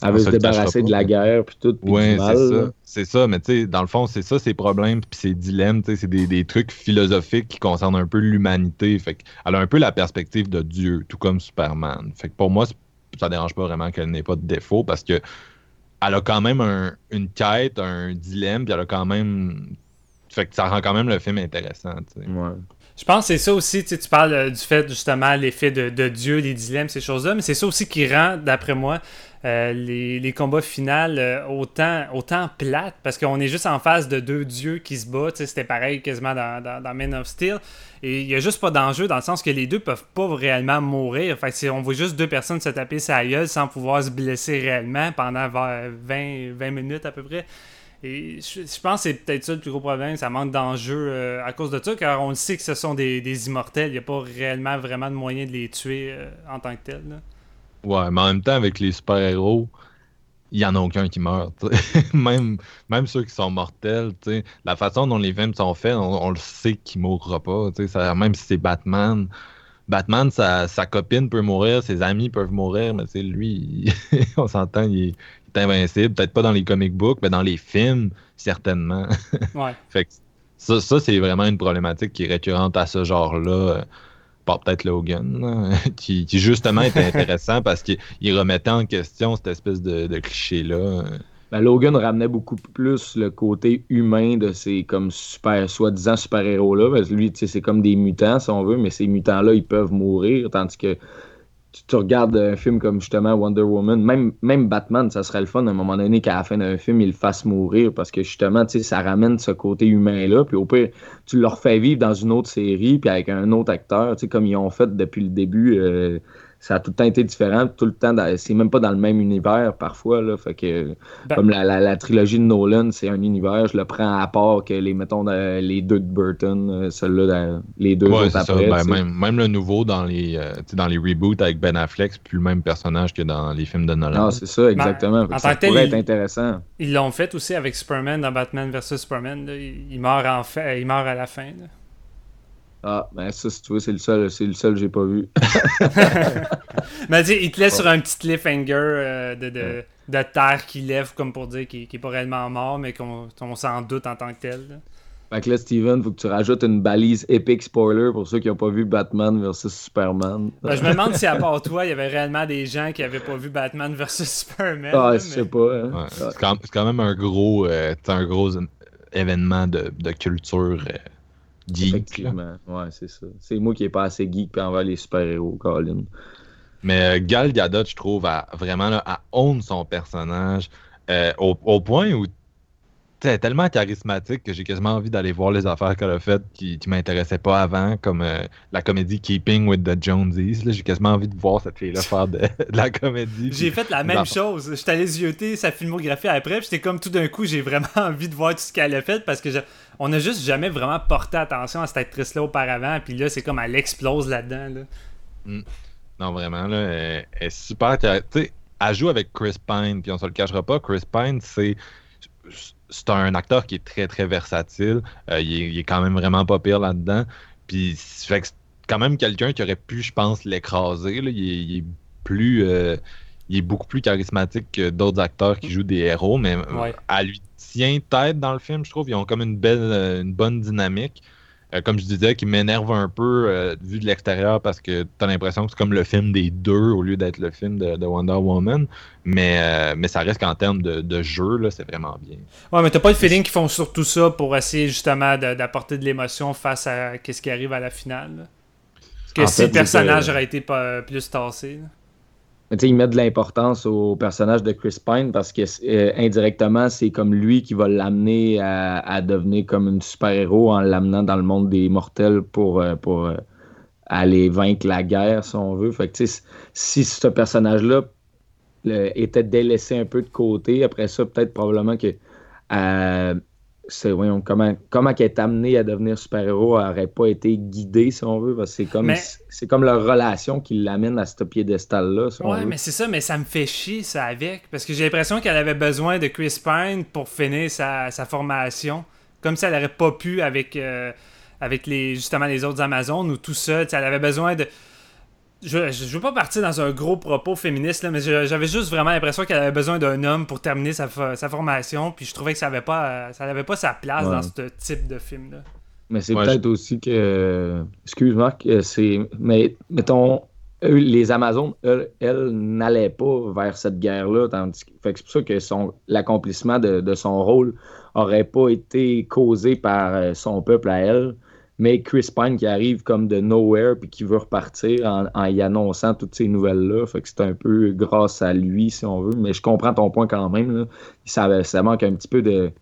Elle veut se débarrasser pas. de la guerre, puis tout, puis Ouais, c'est ça. C'est ça, mais tu sais, dans le fond, c'est ça ses problèmes puis ses dilemmes, tu sais, c'est des, des trucs philosophiques qui concernent un peu l'humanité. Fait qu'elle a un peu la perspective de Dieu, tout comme Superman. Fait que pour moi, ça dérange pas vraiment qu'elle n'ait pas de défaut parce que elle a quand même un- une quête, un dilemme, puis elle a quand même. Fait que ça rend quand même le film intéressant, tu sais. Ouais. Je pense que c'est ça aussi, tu sais, tu parles euh, du fait justement l'effet de, de Dieu, les dilemmes, ces choses-là, mais c'est ça aussi qui rend, d'après moi, euh, les, combats finaux euh, autant, autant plates, parce qu'on est juste en face de deux dieux qui se battent, tu sais, c'était pareil quasiment dans, dans, Man of Steel, et il n'y a juste pas d'enjeu dans le sens que les deux peuvent pas réellement mourir, fait que on voit juste deux personnes se taper sa gueule sans pouvoir se blesser réellement pendant vers 20, 20 minutes à peu près. Et je, pense que c'est peut-être ça le plus gros problème, ça manque d'enjeu euh, à cause de ça, car on le sait que ce sont des, des immortels, il n'y a pas réellement vraiment de moyen de les tuer euh, en tant que tels. là. Ouais, mais en même temps, avec les super-héros, il n'y en a aucun qui meurt. même, même ceux qui sont mortels, la façon dont les films sont faits, on, le sait qu'il ne mourra pas. même si c'est Batman. Batman, sa, sa copine peut mourir, ses amis peuvent mourir, mais lui, on s'entend, il, est- est invincible. Peut-être pas dans les comic books, mais dans les films, certainement. Ouais. Fait que ça, ça c'est vraiment une problématique qui est récurrente à ce genre-là. euh, Pas peut-être Logan, là, qui, qui justement était intéressant parce qu'il il remettait en question cette espèce de, de cliché-là. Ben, Logan ramenait beaucoup plus le côté humain de ces comme super, soi-disant super-héros-là. Parce que lui, tu sais, c'est comme des mutants, si on veut, mais ces mutants-là, ils peuvent mourir. Tandis que tu, regardes un film comme justement Wonder Woman, même, même Batman, ça serait le fun à un moment donné qu'à la fin d'un film, il le fasse mourir. Parce que justement, tu sais, ça ramène ce côté humain-là. Puis au pire, tu le refais vivre dans une autre série, puis avec un autre acteur, tu sais, comme ils ont fait depuis le début. euh, ça a tout le temps été différent, tout le temps, c'est même pas dans le même univers parfois, là, fait que Ben- comme la, la- la trilogie de Nolan, c'est un univers, je le prends à part que les, mettons, les deux de Burton, euh, dans- les deux Ouais, autres c'est ça. Ben, même, même le nouveau dans les, euh, dans les reboots avec Ben Affleck, c'est plus le même personnage que dans les films de Nolan. Non, c'est ça, exactement. Fait que en ça pourrait il- être intéressant. Ils l'ont fait aussi avec Superman dans Batman vs Superman. là. Il, il meurt en fait, il meurt à la fin. là. Ah, ben ça, si tu veux, c'est le seul, c'est le seul que j'ai pas vu. Mais sais, il te laisse sur un petit cliffhanger euh, de, de, de terre qui lève, comme pour dire qu'il n'est pas réellement mort, mais qu'on on s'en doute en tant que tel. là. Fait que là, Steven, faut que tu rajoutes une balise épique spoiler pour ceux qui n'ont pas vu Batman versus Superman. Ben, je me demande si à part toi, il y avait réellement des gens qui n'avaient pas vu Batman vs Superman. Ah, là, je mais- sais pas. hein. Ouais, c'est, quand, c'est quand même un gros, euh, un gros événement de, de culture euh, geek. Ouais, c'est ça. C'est moi qui n'ai pas assez geek puis envers les super-héros, Colin. Mais euh, Gal Gadot, je trouve, a vraiment là, a own son personnage euh, au, au point où est tellement charismatique que j'ai quasiment envie d'aller voir les affaires qu'elle a faites qui, qui m'intéressaient pas avant, comme euh, la comédie Keeping with the Joneses. là. J'ai quasiment envie de voir cette fille-là faire de, de la comédie. J'ai fait la même chose. J'étais allé zioter sa filmographie après, puis j'étais comme tout d'un coup, j'ai vraiment envie de voir tout ce qu'elle a fait parce que je- on a juste jamais vraiment porté attention à cette actrice-là auparavant, puis là, c'est comme elle explose là-dedans. là. Non, vraiment, là, elle, elle est super. Tu sais, elle joue avec Chris Pine, puis on se le cachera pas. Chris Pine, c'est. C'est un acteur qui est très, très versatile. Euh, il, est, il est quand même vraiment pas pire là-dedans. Puis, c'est fait que c'est quand même quelqu'un qui aurait pu, je pense, l'écraser. là. Il, est- il est plus. euh, il est beaucoup plus charismatique que d'autres acteurs qui jouent des héros, mais euh, Ouais. elle lui tient tête dans le film, je trouve. Ils ont comme une belle, une bonne dynamique. Euh, comme je disais, qui m'énerve un peu euh, vu de l'extérieur parce que t'as l'impression que c'est comme le film des deux au lieu d'être le film de, de Wonder Woman. Mais, euh, mais ça reste qu'en termes de, de jeu, là, c'est vraiment bien. Ouais, mais t'as pas le feeling qu'ils font surtout ça pour essayer justement d'apporter de l'émotion face à ce qui arrive à la finale. Parce que En si fait, le personnage aurait été pas plus tassé. là. Mais ils mettent de l'importance au personnage de Chris Pine parce que euh, indirectement, c'est comme lui qui va l'amener à, à devenir comme une super-héros en l'amenant dans le monde des mortels pour, euh, pour euh, aller vaincre la guerre, si on veut. Fait que si ce personnage-là était délaissé un peu de côté, après ça, peut-être probablement que euh, c'est voyons, comment, comment qu'elle est amenée à devenir super-héros n'aurait pas été guidée, si on veut. parce que C'est comme, Mais- c'est comme leur relation qui l'amène à ce piédestal-là. si Ouais, mais c'est ça, mais ça me fait chier ça avec. Parce que j'ai l'impression qu'elle avait besoin de Chris Pine pour finir sa, sa formation. Comme si elle n'aurait pas pu avec, euh, avec les, justement les autres Amazones ou tout ça. Elle avait besoin de. Je, je, je veux pas partir dans un gros propos féministe, là, mais j'avais juste vraiment l'impression qu'elle avait besoin d'un homme pour terminer sa, sa formation. Puis je trouvais que ça avait pas, euh, ça avait pas sa place Ouais. dans ce type de film-là. Mais c'est Ouais, peut-être aussi que. Excuse Marc, euh, c'est. Mais mettons, eux, les Amazones, elles, elles n'allaient pas vers cette guerre-là. Tandis... que- Fait que c'est pour ça que son... l'accomplissement de, de son rôle aurait pas été causé par euh, son peuple à elle. Mais Chris Pine qui arrive comme de nowhere puis qui veut repartir en, y annonçant toutes ces nouvelles-là. Fait que c'est un peu grâce à lui, si on veut. Mais je comprends ton point quand même. Là. Ça, manque un petit peu de,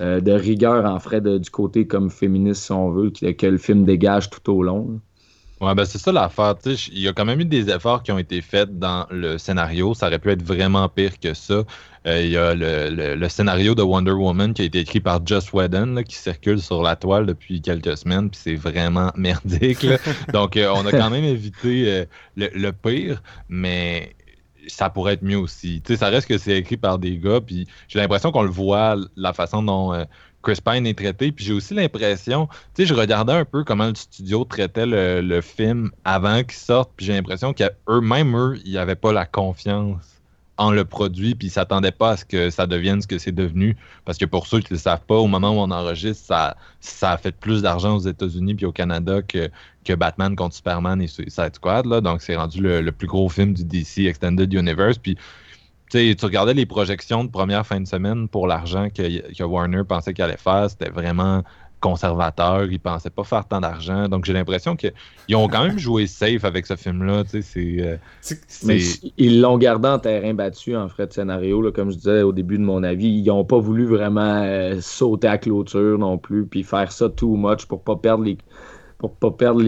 euh, rigueur en frais du côté comme féministe, si on veut, que le film dégage tout au long. Ouais, ben c'est ça l'affaire. Il y a quand même eu des efforts qui ont été faits dans le scénario. Ça aurait pu être vraiment pire que ça. Euh, Il y a le, le- le scénario de Wonder Woman qui a été écrit par Joss Whedon, qui circule sur la toile depuis quelques semaines, puis c'est vraiment merdique. Donc, euh, on a quand même évité euh, le, le pire, mais ça pourrait être mieux aussi. Tu sais, ça reste que c'est écrit par des gars, puis j'ai l'impression qu'on le voit, la façon dont Chris Pine est traité, puis j'ai aussi l'impression tu sais, je regardais un peu comment le studio traitait le, le film avant qu'il sorte, puis j'ai l'impression qu'eux-mêmes, eux, ils n'avaient pas la confiance en le produit, puis ils s'attendaient pas à ce que ça devienne ce que c'est devenu. Parce que pour ceux qui ne le savent pas, au moment où on enregistre, ça, ça a fait plus d'argent aux États-Unis puis au Canada que, que Batman contre Superman et Suicide Squad. Là. Donc, c'est rendu le, le plus gros film du DC Extended Universe. Puis, tu sais, tu regardais les projections de première fin de semaine pour l'argent que, que Warner pensait qu'il allait faire, c'était vraiment conservateur, ils pensaient pas faire tant d'argent. Donc j'ai l'impression qu'ils ont quand même joué safe avec ce film-là. Tu sais, c'est, euh, ils l'ont gardé en terrain battu en frais de scénario, là, comme je disais au début de mon avis. Ils n'ont pas voulu vraiment euh, sauter à clôture non plus, puis faire ça too much pour pas perdre les pour pas perdre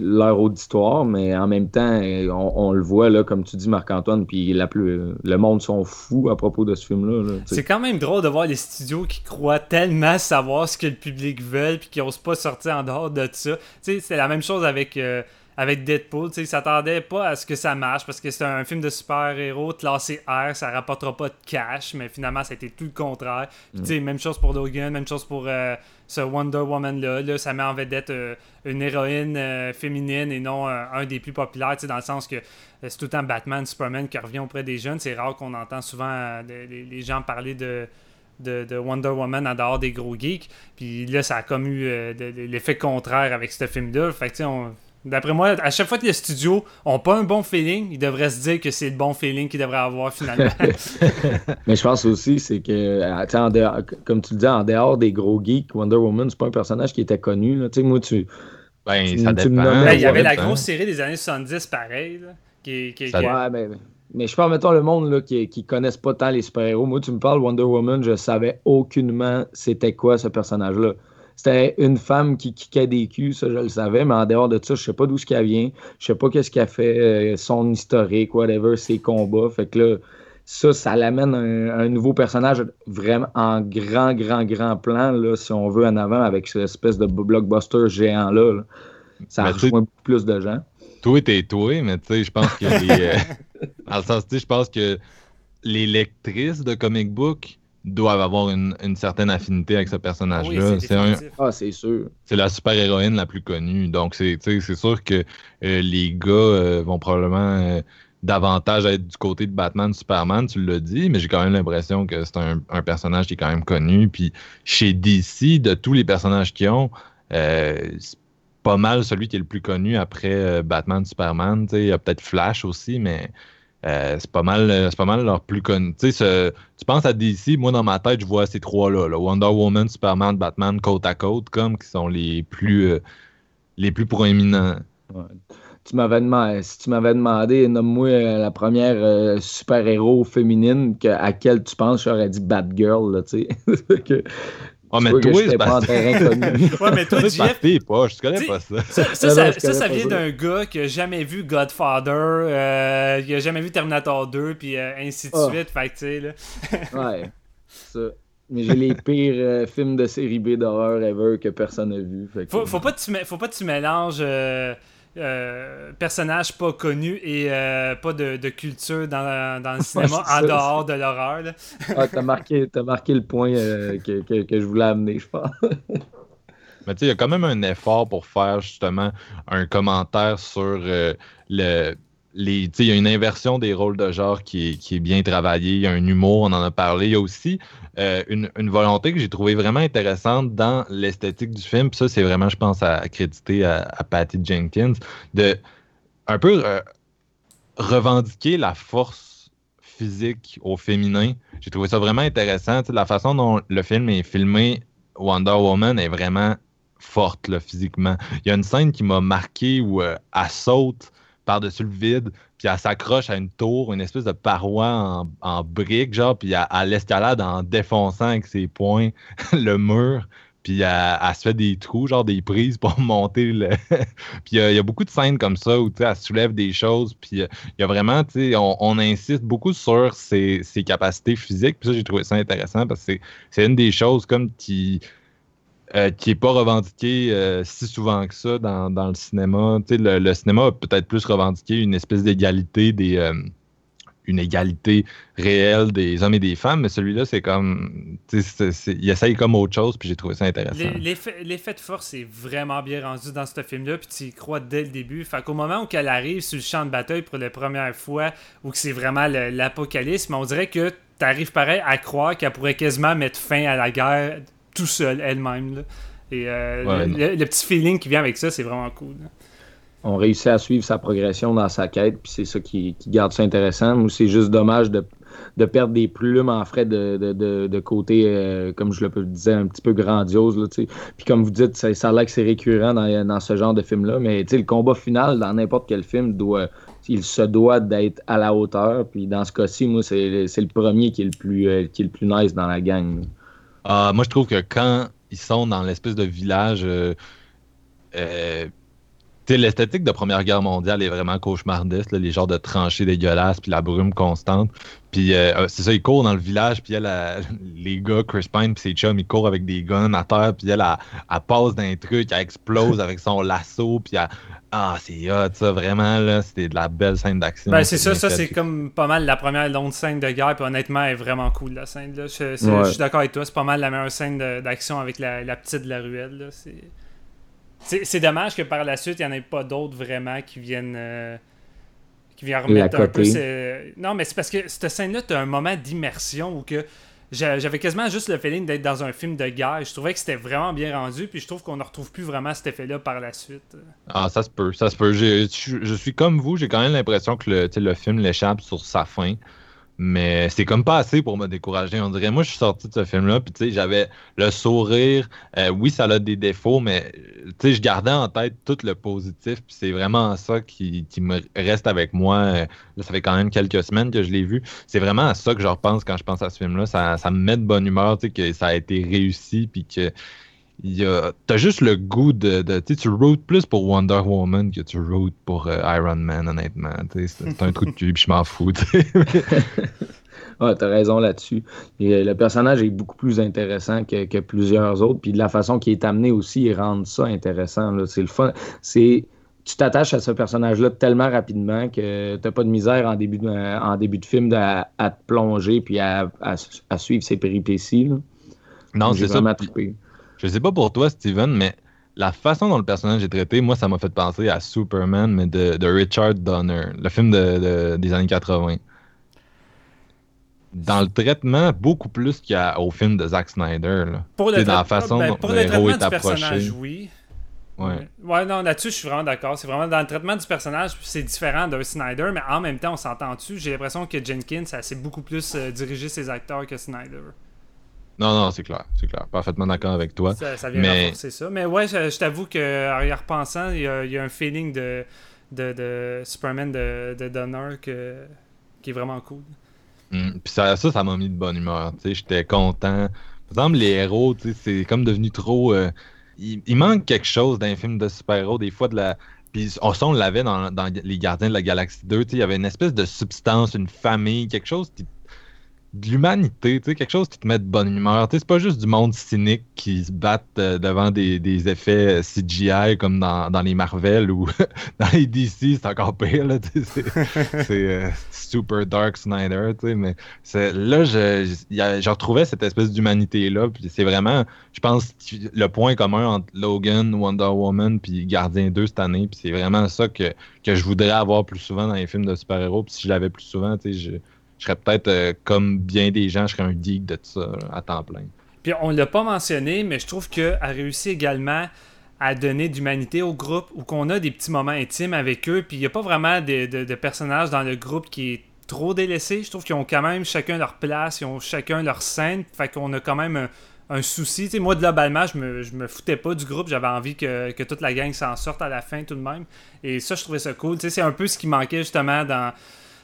leur auditoire, mais en même temps, on, le voit, là, comme tu dis, Marc-Antoine, puis la plus, le monde sont fous à propos de ce film-là. C'est quand même drôle de voir les studios qui croient tellement savoir ce que le public veut puis qui osent pas sortir en dehors de ça. Tu sais, c'est la même chose avec, euh, avec Deadpool. Tu sais, ils s'attendaient pas à ce que ça marche parce que c'est un film de super-héros classé R, ça rapportera pas de cash, mais finalement, ça a été tout le contraire. Puis, tu sais, même chose pour Logan, même chose pour euh, ce Wonder Woman-là. Là, ça met en vedette euh, une héroïne euh, féminine et non euh, un des plus populaires, tu sais, dans le sens que c'est tout le temps Batman, Superman qui revient auprès des jeunes. C'est rare qu'on entend souvent les- gens parler de de, de Wonder Woman en dehors des gros geeks. Puis là, ça a comme eu euh, l'effet contraire avec ce film-là. Fait que, tu sais, on- D'après moi, à chaque fois que les studios ont pas un bon feeling, ils devraient se dire que c'est le bon feeling qu'ils devraient avoir finalement. Mais je pense aussi, c'est que, euh, en dehors- comme tu le dis, en dehors des gros geeks, Wonder Woman, c'est pas un personnage qui était connu. là. Tu sais, moi, tu. ben, tu- ça tu me dépend. nommais- Ben, il y avait la grosse série des années 70, pareil. là, qui, qui- Ça qui- Ouais, mais, mais je parle, mettons, le monde là, qui, qui connaissent pas tant les super-héros. Moi, tu me parles Wonder Woman, je savais aucunement c'était quoi ce personnage-là. C'était une femme qui kickait des culs, ça je le savais, mais en dehors de ça, je sais pas d'où ce qu'elle vient, je sais pas qu'est-ce qu'elle fait, euh, son historique, whatever, ses combats. Fait que là, ça, ça l'amène un, un nouveau personnage vraiment en grand, grand, grand plan, là, si on veut, en avant, avec cette espèce de blockbuster géant-là. là. Ça Mais rejoint plus de gens. Toi, t'es toi, mais tu sais, je pense que les, euh, dans le sens, tu sais, je pense que les lectrices de comic book doivent avoir une, une certaine affinité avec ce oui, personnage-là. c'est un. Ah, c'est sûr. c'est la super-héroïne la plus connue. Donc, c'est tu sais, c'est sûr que euh, les gars euh, vont probablement euh, davantage être du côté de Batman, Superman, tu l'as dit, mais j'ai quand même l'impression que c'est un, personnage qui est quand même connu. Puis chez DC, de tous les personnages qu'ils ont, euh, c'est pas mal celui qui est le plus connu après euh, Batman, Superman. Il y a peut-être Flash aussi, mais euh, c'est pas mal c'est pas mal leur plus connu. Tu penses à DC, moi dans ma tête, je vois ces trois-là. Wonder Woman, Superman, Batman, côte à côte, comme qui sont les plus les plus proéminents tu m'avais demandé, si tu m'avais demandé, nomme-moi euh, la première euh, super-héros féminine à laquelle tu penses, j'aurais dit Batgirl, là, tu sais. Oh, mais toi, c'est pas ouais, mais toi, Jeff. pas, je connais pas ça. Ça, ça, ça, ça, vient d'un gars qui a jamais vu Godfather, euh, qui a jamais vu Terminator 2, puis euh, ainsi de ah. suite. Fait que, tu sais, là. ouais, ça. Mais j'ai les pires films de série B d'horreur ever que personne n'a vu. Faut, faut, pas que tu, faut pas que tu mélanges euh, personnage pas connu et euh, pas de, culture dans, dans le cinéma en dehors de l'horreur. ah, t'as marqué, as marqué le point euh, que, que, je voulais amener, je pense. Mais tu sais, il y a quand même un effort pour faire justement un commentaire sur le il y a une inversion des rôles de genre qui est, bien travaillée. Il y a un humour, on en a parlé. Il y a aussi euh, une, volonté que j'ai trouvée vraiment intéressante dans l'esthétique du film. Ça, c'est vraiment, je pense, à, créditer à, Patty Jenkins, de un peu euh, revendiquer la force physique au féminin. J'ai trouvé ça vraiment intéressant. la façon dont le film est filmé, Wonder Woman, est vraiment forte physiquement. Il y a une scène qui m'a marqué où euh, elle saute par-dessus le vide, puis elle s'accroche à une tour, une espèce de paroi en, briques, genre, puis elle, l'escalade en défonçant avec ses poings le mur, puis elle, se fait des trous, genre des prises pour monter le. puis il y, a beaucoup de scènes comme ça où elle soulève des choses, puis il y a vraiment, tu sais, on, insiste beaucoup sur ses, ses capacités physiques, puis ça, j'ai trouvé ça intéressant parce que c'est une des choses comme qui euh, qui n'est pas revendiqué euh, si souvent que ça dans, le cinéma. Le, le, cinéma a peut-être plus revendiqué une espèce d'égalité des. Euh, une égalité réelle des hommes et des femmes, mais celui-là, c'est comme. il essaye comme autre chose, puis j'ai trouvé ça intéressant. L'effet de force est vraiment bien rendu dans ce film-là, puis tu y crois dès le début. Fait qu'au moment où elle arrive sur le champ de bataille pour la première fois, où c'est vraiment l'apocalypse, on dirait que tu arrives pareil à croire qu'elle pourrait quasiment mettre fin à la guerre tout seul, elle-même. Et euh, le, petit feeling qui vient avec ça, c'est vraiment cool. On réussit à suivre sa progression dans sa quête, puis c'est ça qui, garde ça intéressant. Ou c'est juste dommage de, perdre des plumes en frais de, côté, euh, comme je le disais, un petit peu grandiose. Là, puis comme vous dites, ça, ça a l'air que c'est récurrent dans, ce genre de film-là, mais le combat final dans n'importe quel film doit il se doit d'être à la hauteur. Puis dans ce cas-ci, moi, c'est le premier qui est le plus, euh, qui est le plus nice dans la gang. Ah, moi, je trouve que quand ils sont dans l'espèce de village. Euh, euh, l'esthétique de Première Guerre mondiale est vraiment cauchemardiste, les genres de tranchées dégueulasses, puis la brume constante. Puis euh, c'est ça, ils courent dans le village, puis elle, les gars, Chris Pine puis ses chums, ils courent avec des guns à terre, puis elle, elle, passe d'un truc, elle explose avec son lasso, puis elle, ah, c'est hot, ça, vraiment, là. C'était de la belle scène d'action. Ben, c'est ça, ça, c'est comme pas mal la première longue scène de guerre, puis honnêtement, elle est vraiment cool, la scène, là. Je, suis d'accord avec toi, c'est pas mal la meilleure scène d'action avec la, petite de la ruelle, là. C'est dommage que par la suite, il n'y en ait pas d'autres vraiment qui viennent. Euh, qui viennent remettre un peu. Non, mais c'est parce que cette scène-là, tu as un moment d'immersion où que j'avais quasiment juste le feeling d'être dans un film de guerre. Je trouvais que c'était vraiment bien rendu, puis je trouve qu'on ne retrouve plus vraiment cet effet-là par la suite. Ah, ça se peut, ça se peut. Je, je suis comme vous, j'ai quand même l'impression que le, le film l'échappe sur sa fin. Mais c'est comme pas assez pour me décourager. On dirait, moi, je suis sorti de ce film-là, puis tu sais, j'avais le sourire. Euh, oui, ça a des défauts, mais tu sais, je gardais en tête tout le positif, puis c'est vraiment ça qui, me reste avec moi. Euh, là, ça fait quand même quelques semaines que je l'ai vu. C'est vraiment à ça que je repense quand je pense à ce film-là. Ça, ça me met de bonne humeur, tu sais, que ça a été réussi, puis que T'as juste le goût de. tu routes plus pour Wonder Woman que tu routes pour euh, Iron Man, honnêtement. C'est un truc de cul, je m'en fous. ouais, t'as raison là-dessus. Euh, le personnage est beaucoup plus intéressant que, plusieurs autres. Puis de la façon qu'il est amené aussi, il rend ça intéressant. C'est le fun. C'est tu t'attaches à ce personnage-là tellement rapidement que t'as pas de misère en début de, en début de film à, te plonger puis à, suivre ses péripéties. Non, c'est ça. Je sais pas pour toi, Steven, mais la façon dont le personnage est traité, moi, ça m'a fait penser à Superman, mais de, de Richard Donner, le film de, de- des années 80. Dans le traitement, beaucoup plus qu'au film de Zack Snyder. Là. Pour le, dans la façon ben, dont pour le le héros traitement est du approché. personnage, oui. Ouais. Ouais, non, là-dessus, je suis vraiment d'accord. C'est vraiment dans le traitement du personnage, c'est différent d'un Snyder, mais en même temps, on s'entend dessus. J'ai l'impression que Jenkins a assez beaucoup plus euh, dirigé ses acteurs que Snyder. Non, non, c'est clair, c'est clair. Parfaitement d'accord avec toi. Ça, ça vient Mais- renforcer ça. Mais ouais, je, je t'avoue qu'en y repensant, il y, a, il y a un feeling de, de, de Superman de, de Donner que, qui est vraiment cool. Mm. Puis ça, ça, ça m'a mis de bonne humeur. J'étais content. Par exemple, les héros, c'est comme devenu trop. euh, il, il manque quelque chose d'un film de super-héros, des fois de la. Puis on, on l'avait dans, dans Les Gardiens de la Galaxie 2. tu sais, Il y avait une espèce de substance, une famille, quelque chose qui. De l'humanité, tu sais, quelque chose qui te met de bonne humeur. C'est pas juste du monde cynique qui se battent euh, devant des, des effets euh, CGI comme dans, dans les Marvel ou dans les DC, c'est encore pire. C'est euh, super dark Snyder, tu sais, mais là, je, je, je retrouvais cette espèce d'humanité-là, puis c'est vraiment, je pense, le point commun entre Logan, Wonder Woman, puis Gardien 2 cette année, puis c'est vraiment ça que, que je voudrais avoir plus souvent dans les films de super-héros, puis si je l'avais plus souvent, tu sais, je, je serais peut-être, euh, comme bien des gens, je serais un geek de tout ça, à temps plein. Puis on l'a pas mentionné, mais je trouve qu'elle a réussi également à donner d'humanité au groupe, ou qu'on a des petits moments intimes avec eux, puis il n'y a pas vraiment de, personnages dans le groupe qui est trop délaissé. Je trouve qu'ils ont quand même chacun leur place, ils ont chacun leur scène, fait qu'on a quand même un, souci. Tu sais, moi, globalement, je me, je me foutais pas du groupe, j'avais envie que, que toute la gang s'en sorte à la fin tout de même. Et ça, je trouvais ça cool. C'est un peu ce qui manquait justement dans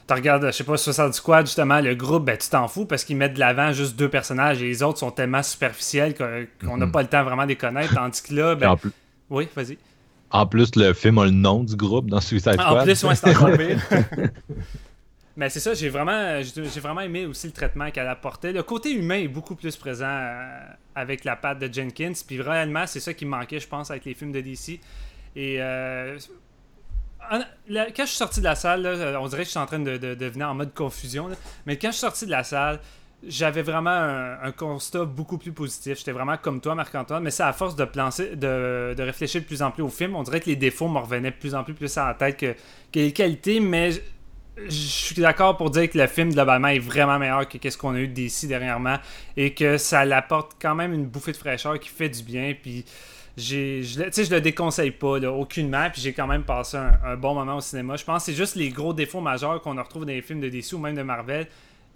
tu regardes, je sais pas, 60 Squad, justement, le groupe, ben, tu t'en fous parce qu'ils mettent de l'avant juste deux personnages et les autres sont tellement superficiels qu'on n'a Mhm. pas le temps vraiment de les connaître. Tandis que là, ben, plus, oui, vas-y. en plus, le film a le nom du groupe dans Suicide Squad. En plus, ouais, c'est encore pire. Mais c'est ça, j'ai vraiment, j'ai vraiment aimé aussi le traitement qu'elle apportait. Le côté humain est beaucoup plus présent euh, avec la patte de Jenkins. Puis réellement, c'est ça qui me manquait, je pense, avec les films de DC. Et euh, quand je suis sorti de la salle, euh, on dirait que je suis en train de, de- de venir en mode confusion. Mais quand je suis sorti de la salle, j'avais vraiment un, constat beaucoup plus positif. J'étais vraiment comme toi, Marc-Antoine, mais c'est à force de, de, de réfléchir de plus en plus au film. On dirait que les défauts me revenaient de plus en plus, plus à la tête que, que les qualités, mais je, je suis d'accord pour dire que le film, globalement, est vraiment meilleur que ce qu'on a eu d'ici dernièrement et que ça l'apporte quand même une bouffée de fraîcheur qui fait du bien. Puis je, je le déconseille pas, là, aucunement. Puis j'ai quand même passé un, un bon moment au cinéma. Je pense que c'est juste les gros défauts majeurs qu'on retrouve dans les films de DC ou même de Marvel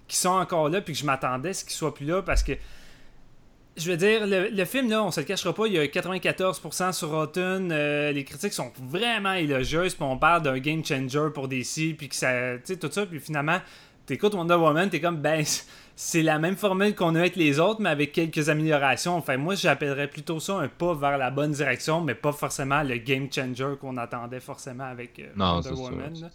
qui sont encore là, puis que je m'attendais à ce qu'ils soient plus là parce que. Je veux dire, le, le film, là, on se le cachera pas, il y a 94% sur Rotten, euh, les critiques sont vraiment élogieuses, puis on parle d'un game changer pour DC, puis que ça, tu sais, tout ça, puis finalement, t'écoutes Wonder Woman, t'es comme, ben, c'est la même formule qu'on a avec les autres, mais avec quelques améliorations. Enfin, moi, j'appellerais plutôt ça un pas vers la bonne direction, mais pas forcément le game changer qu'on attendait forcément avec euh, Non, Wonder. Woman.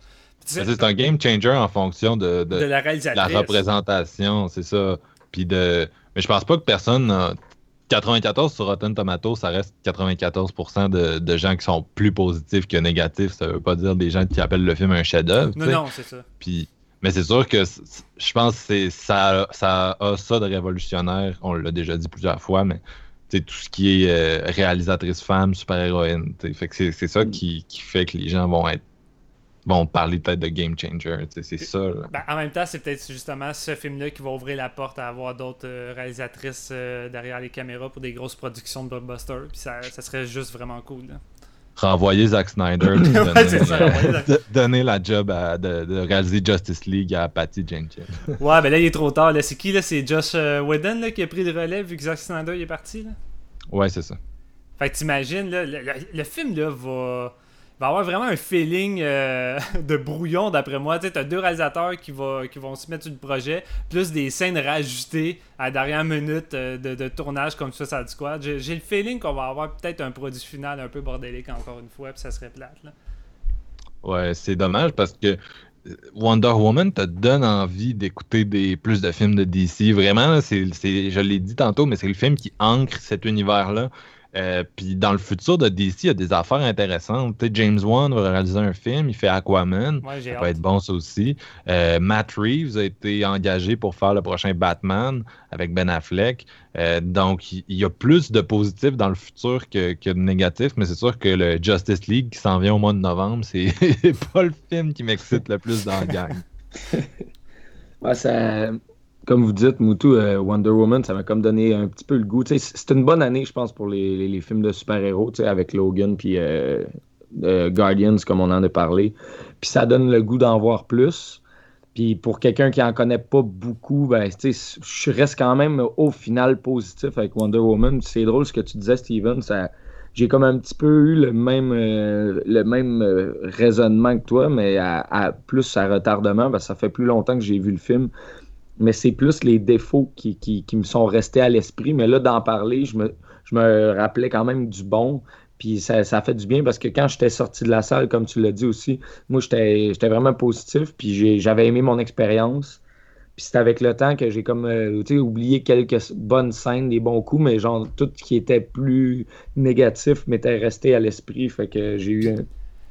C'est un game changer en fonction de, de- de la la représentation, c'est ça. Puis de. Mais je pense pas que personne. euh, 94 sur Rotten Tomatoes, ça reste 94% de, de gens qui sont plus positifs que négatifs. Ça veut pas dire des gens qui appellent le film un chef-d'œuvre. Non, non, c'est ça. Puis, mais c'est sûr que je pense que c'est- ça, ça a ça de révolutionnaire. On l'a déjà dit plusieurs fois, mais tu sais, tout ce qui est euh, réalisatrice femme, super-héroïne. Fait que c'est ça qui, qui fait que les gens vont être vont parler peut-être de game changer. C'est ça. Ben, en même temps, c'est peut-être justement ce film-là qui va ouvrir la porte à avoir d'autres euh, réalisatrices euh, derrière les caméras pour des grosses productions de blockbuster. Puis ça, ça serait juste vraiment cool. là. Renvoyer Zack Snyder puis donner, ça, euh, de- la job à- de, de réaliser Justice League à Patty Jenkins. Ouais, ben là, il est trop tard. C'est qui là? C'est Josh euh, Whedon là, qui a pris le relais vu que Zack Snyder il est parti. Là? Ouais, c'est ça. Fait que t'imagines, là, le, le- le film là, va, va avoir vraiment un feeling euh, de brouillon d'après moi. Tu t'as deux réalisateurs qui, qui vont se mettre sur le projet, plus des scènes rajoutées à dernière minute euh, de, tournage comme ça, ça du quoi. J'ai le feeling qu'on va avoir peut-être un produit final un peu bordélique encore une fois, puis ça serait plate. Là. Ouais, c'est dommage parce que euh, Wonder Woman te donne envie d'écouter des plus de films de DC. Vraiment, c'est- je l'ai dit tantôt, mais c'est le film qui ancre cet univers-là. Euh, puis dans le futur de DC, il y a des affaires intéressantes. James Wan va réaliser un film, il fait Aquaman. Ouais, ça va être bon, ça aussi. Euh, Matt Reeves a été engagé pour faire le prochain Batman avec Ben Affleck. Euh, donc, il y a plus de positifs dans le futur que, que de négatifs, mais c'est sûr que le Justice League qui s'en vient au mois de novembre, c'est pas le film qui m'excite le plus dans la gang. Ouais, ça, comme vous dites, Moutou, euh, Wonder Woman, ça m'a comme donné un petit peu le goût. C'est une bonne année, je pense, pour les, films de super-héros, avec Logan puis euh, euh, Guardians, comme on en a parlé. Puis ça donne le goût d'en voir plus. Puis pour quelqu'un qui en connaît pas beaucoup, ben, je reste quand même au final positif avec Wonder Woman. C'est drôle ce que tu disais, Steven. Ça, j'ai comme un petit peu eu le même, le même raisonnement que toi, mais à, plus à retardement, ça fait plus longtemps que j'ai vu le film. Mais c'est plus les défauts qui, qui- qui me sont restés à l'esprit. Mais là, d'en parler, je me, je me rappelais quand même du bon. Puis ça, ça fait du bien parce que quand j'étais sorti de la salle, comme tu l'as dit aussi, moi, j'étais vraiment positif. Puis j'ai- j'avais aimé mon expérience. Puis c'est avec le temps que j'ai comme euh, oublié quelques bonnes scènes, des bons coups, mais genre tout ce qui était plus négatif m'était resté à l'esprit. Fait que j'ai eu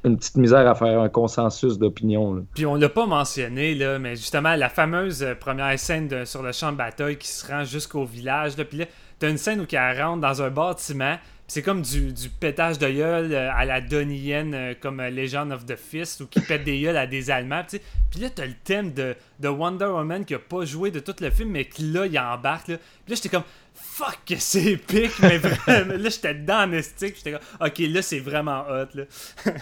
une petite misère à faire un consensus d'opinion. Puis on l'a pas mentionné, là, mais justement, la fameuse euh, première scène sur le champ de bataille qui se rend jusqu'au village. Là, puis là, t'as une scène où elle rentre dans un bâtiment. C'est comme du, du pétage de gueule euh, à la Donnie Yen, euh, comme Legend of the Fist, ou qui pète des gueules à des Allemands. Puis là, t'as le thème de, de Wonder Woman qui a pas joué de tout le film, mais qui là, il embarque. Là. Puis là, j'étais comme, fuck, que c'est épique, mais vraiment, là, j'étais dans Mystique. J'étais comme, ok, là, c'est vraiment hot. Là.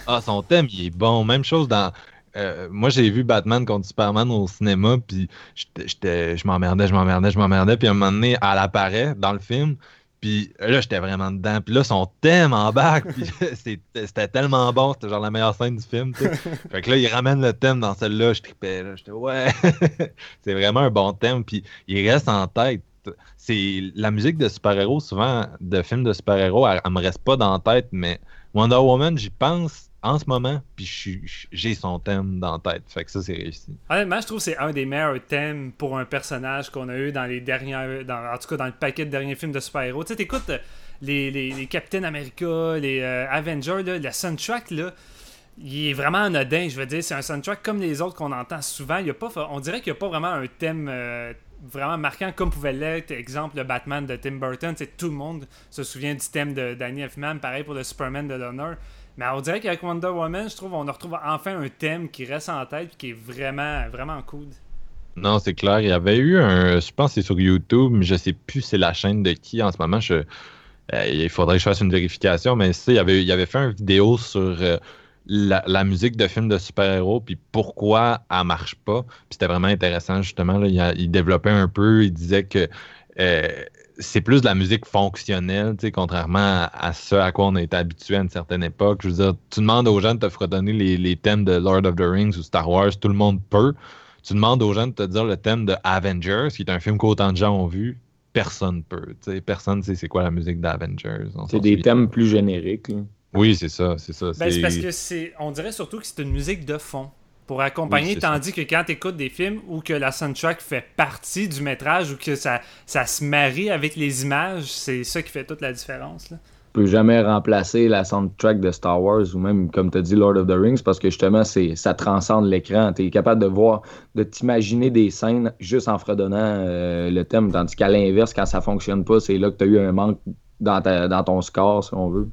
Ah, son thème, il est bon. Même chose dans. euh, moi, j'ai vu Batman contre Superman au cinéma, puis je m'emmerdais, je m'emmerdais, je m'emmerdais, puis à un moment donné, elle apparaît dans le film, puis là, j'étais vraiment dedans, puis là, son thème en bac, puis c'était tellement bon, c'était genre la meilleure scène du film. Fait que là, il ramène le thème dans celle-là, je tripais, là, j'étais ouais, c'est vraiment un bon thème, puis il reste en tête. C'est la musique de super-héros, souvent, de films de super-héros, elle, elle me reste pas dans la tête, mais Wonder Woman, j'y pense en ce moment, puis j'ai son thème dans la tête. Fait que ça, c'est réussi. Honnêtement, je trouve que c'est un des meilleurs thèmes pour un personnage qu'on a eu dans les dernières. Dans, en tout cas, dans le paquet de derniers films de super-héros. Tu sais, t'écoutes euh, les, les, les Captain America, les euh, Avengers, là, le soundtrack, là. Il est vraiment anodin, je veux dire, c'est un soundtrack comme les autres qu'on entend souvent. Il y a pas, on dirait qu'il n'y a pas vraiment un thème euh, vraiment marquant comme pouvait l'être, exemple, le Batman de Tim Burton. Tout le monde se souvient du thème de Danny Elfman, pareil pour le Superman de l'honneur. Mais on dirait qu'avec Wonder Woman, je trouve on retrouve enfin un thème qui reste en tête et qui est vraiment, vraiment cool. Non, c'est clair. Il y avait eu un. Je pense que c'est sur YouTube, mais je sais plus c'est la chaîne de qui en ce moment. Je, euh, il faudrait que je fasse une vérification, mais il avait, il avait fait une vidéo sur euh, la, la musique de films de super-héros, puis pourquoi elle marche pas. Puis c'était vraiment intéressant, justement. Là, il, développait un peu, il disait que euh, c'est plus de la musique fonctionnelle, tu sais, contrairement à, à ce à quoi on a été habitué à une certaine époque. Je veux dire, tu demandes aux gens de te fredonner les, les thèmes de Lord of the Rings ou Star Wars, tout le monde peut. Tu demandes aux gens de te dire le thème de Avengers, qui est un film qu'autant de gens ont vu, personne peut. tu sais, Personne ne sait c'est quoi la musique d'Avengers. C'est des thèmes plus génériques. là. Oui, c'est ça, c'est ça. Ben, c'est parce que c'est. On dirait surtout que c'est une musique de fond. Pour accompagner, Oui, tandis que quand tu écoutes des films où que la soundtrack fait partie du métrage ou que ça, ça se marie avec les images, c'est ça qui fait toute la différence. Là. peut jamais remplacer la soundtrack de Star Wars ou même, comme tu as dit, Lord of the Rings, parce que justement, c'est, ça transcende l'écran. Tu es capable de voir, de t'imaginer des scènes juste en fredonnant euh, le thème, tandis qu'à l'inverse, quand ça fonctionne pas, c'est là que tu as eu un manque dans, ta- dans ton score, si on veut.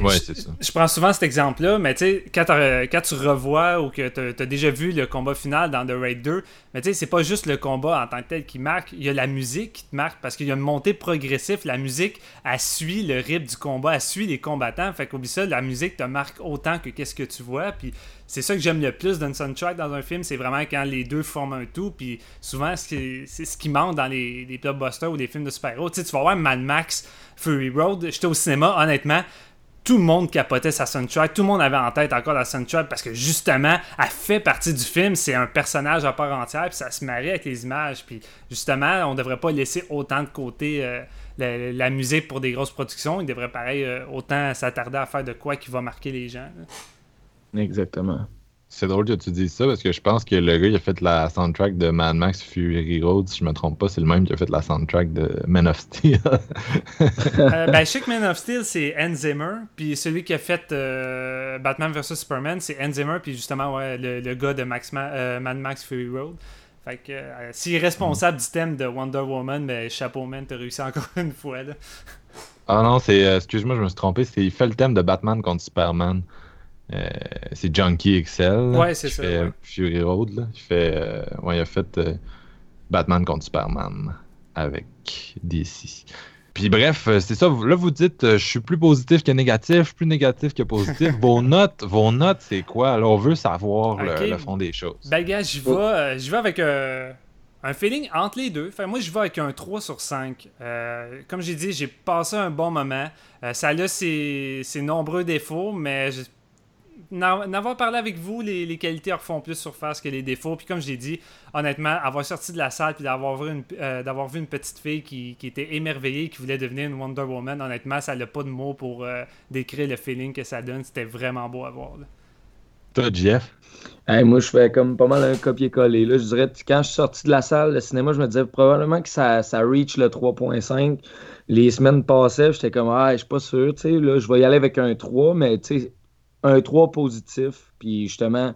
Ouais, je- c'est ça. Je prends souvent cet exemple-là, mais tu sais, quand, quand tu revois ou que tu as déjà vu le combat final dans The Raid 2, mais tu sais, c'est pas juste le combat en tant que tel qui marque, il y a la musique qui te marque parce qu'il y a une montée progressive. La musique, elle suit le rythme du combat, elle suit les combattants. Fait qu'oublie ça, la musique te marque autant que qu'est-ce que tu vois. Puis c'est ça que j'aime le plus d'une soundtrack dans un film, c'est vraiment quand les deux forment un tout. Puis souvent, c'est ce qui manque dans les, les blockbusters ou les films de super-héros. Tu vas voir Mad Max, Fury Road. J'étais au cinéma, honnêtement tout le monde capotait sa soundtrack, tout le monde avait en tête encore la soundtrack parce que justement, elle fait partie du film, c'est un personnage à part entière, puis ça se marie avec les images, puis justement, on devrait pas laisser autant de côté euh, la, musique pour des grosses productions, il devrait pareil euh, autant s'attarder à faire de quoi qui va marquer les gens. Exactement. C'est drôle que tu dises ça parce que je pense que le gars qui a fait la soundtrack de Mad Max Fury Road, si je me trompe pas, c'est le même qui a fait la soundtrack de Man of Steel. Euh, ben, je sais que Man of Steel, c'est Hans Zimmer. Puis celui qui a fait euh, Batman vs Superman, c'est Hans Zimmer. Puis justement, ouais, le, le gars de Max Ma- euh, Mad Max Fury Road. Fait que euh, s'il est responsable du thème de Wonder Woman, ben chapeau man, t'as réussi encore une fois. Là. ah non, c'est. euh, Excuse-moi, je me suis trompé. c'est- Il fait le thème de Batman contre Superman. Euh, c'est Junkie XL. Ouais, c'est ça, fait ouais. Fury Road. Là. Il, fait, euh, ouais, il a fait euh, Batman contre Superman avec DC. Puis bref, c'est ça. Là, vous dites, je suis plus positif que négatif, plus négatif que positif. vos notes, vos notes, c'est quoi? Là, on veut savoir le- fond des choses. Ben, gars, j'y vais, j'y vais avec un feeling entre les deux. Fait, moi, je vais avec un 3 sur 5. Euh, comme j'ai dit, j'ai passé un bon moment. Euh, ça a ses, ses nombreux défauts, mais je- n'avoir parlé avec vous, les, les qualités refont plus surface que les défauts. Puis comme je l'ai dit, honnêtement, avoir sorti de la salle puis d'avoir vu une, euh, d'avoir vu une petite fille qui, qui était émerveillée, qui voulait devenir une Wonder Woman, honnêtement, ça n'a pas de mots pour euh, décrire le feeling que ça donne. C'était vraiment beau à voir. là. Toi, Jeff? Hey, moi, je fais comme pas mal un copier-coller. Là. Je dirais, que quand je suis sorti de la salle de cinéma, je me disais probablement que ça, ça reach le 3.5. Les semaines passaient, j'étais comme, ah, je suis pas sûr. tu sais, Là, je vais y aller avec un 3, mais tu sais, un 3 positif. Puis justement,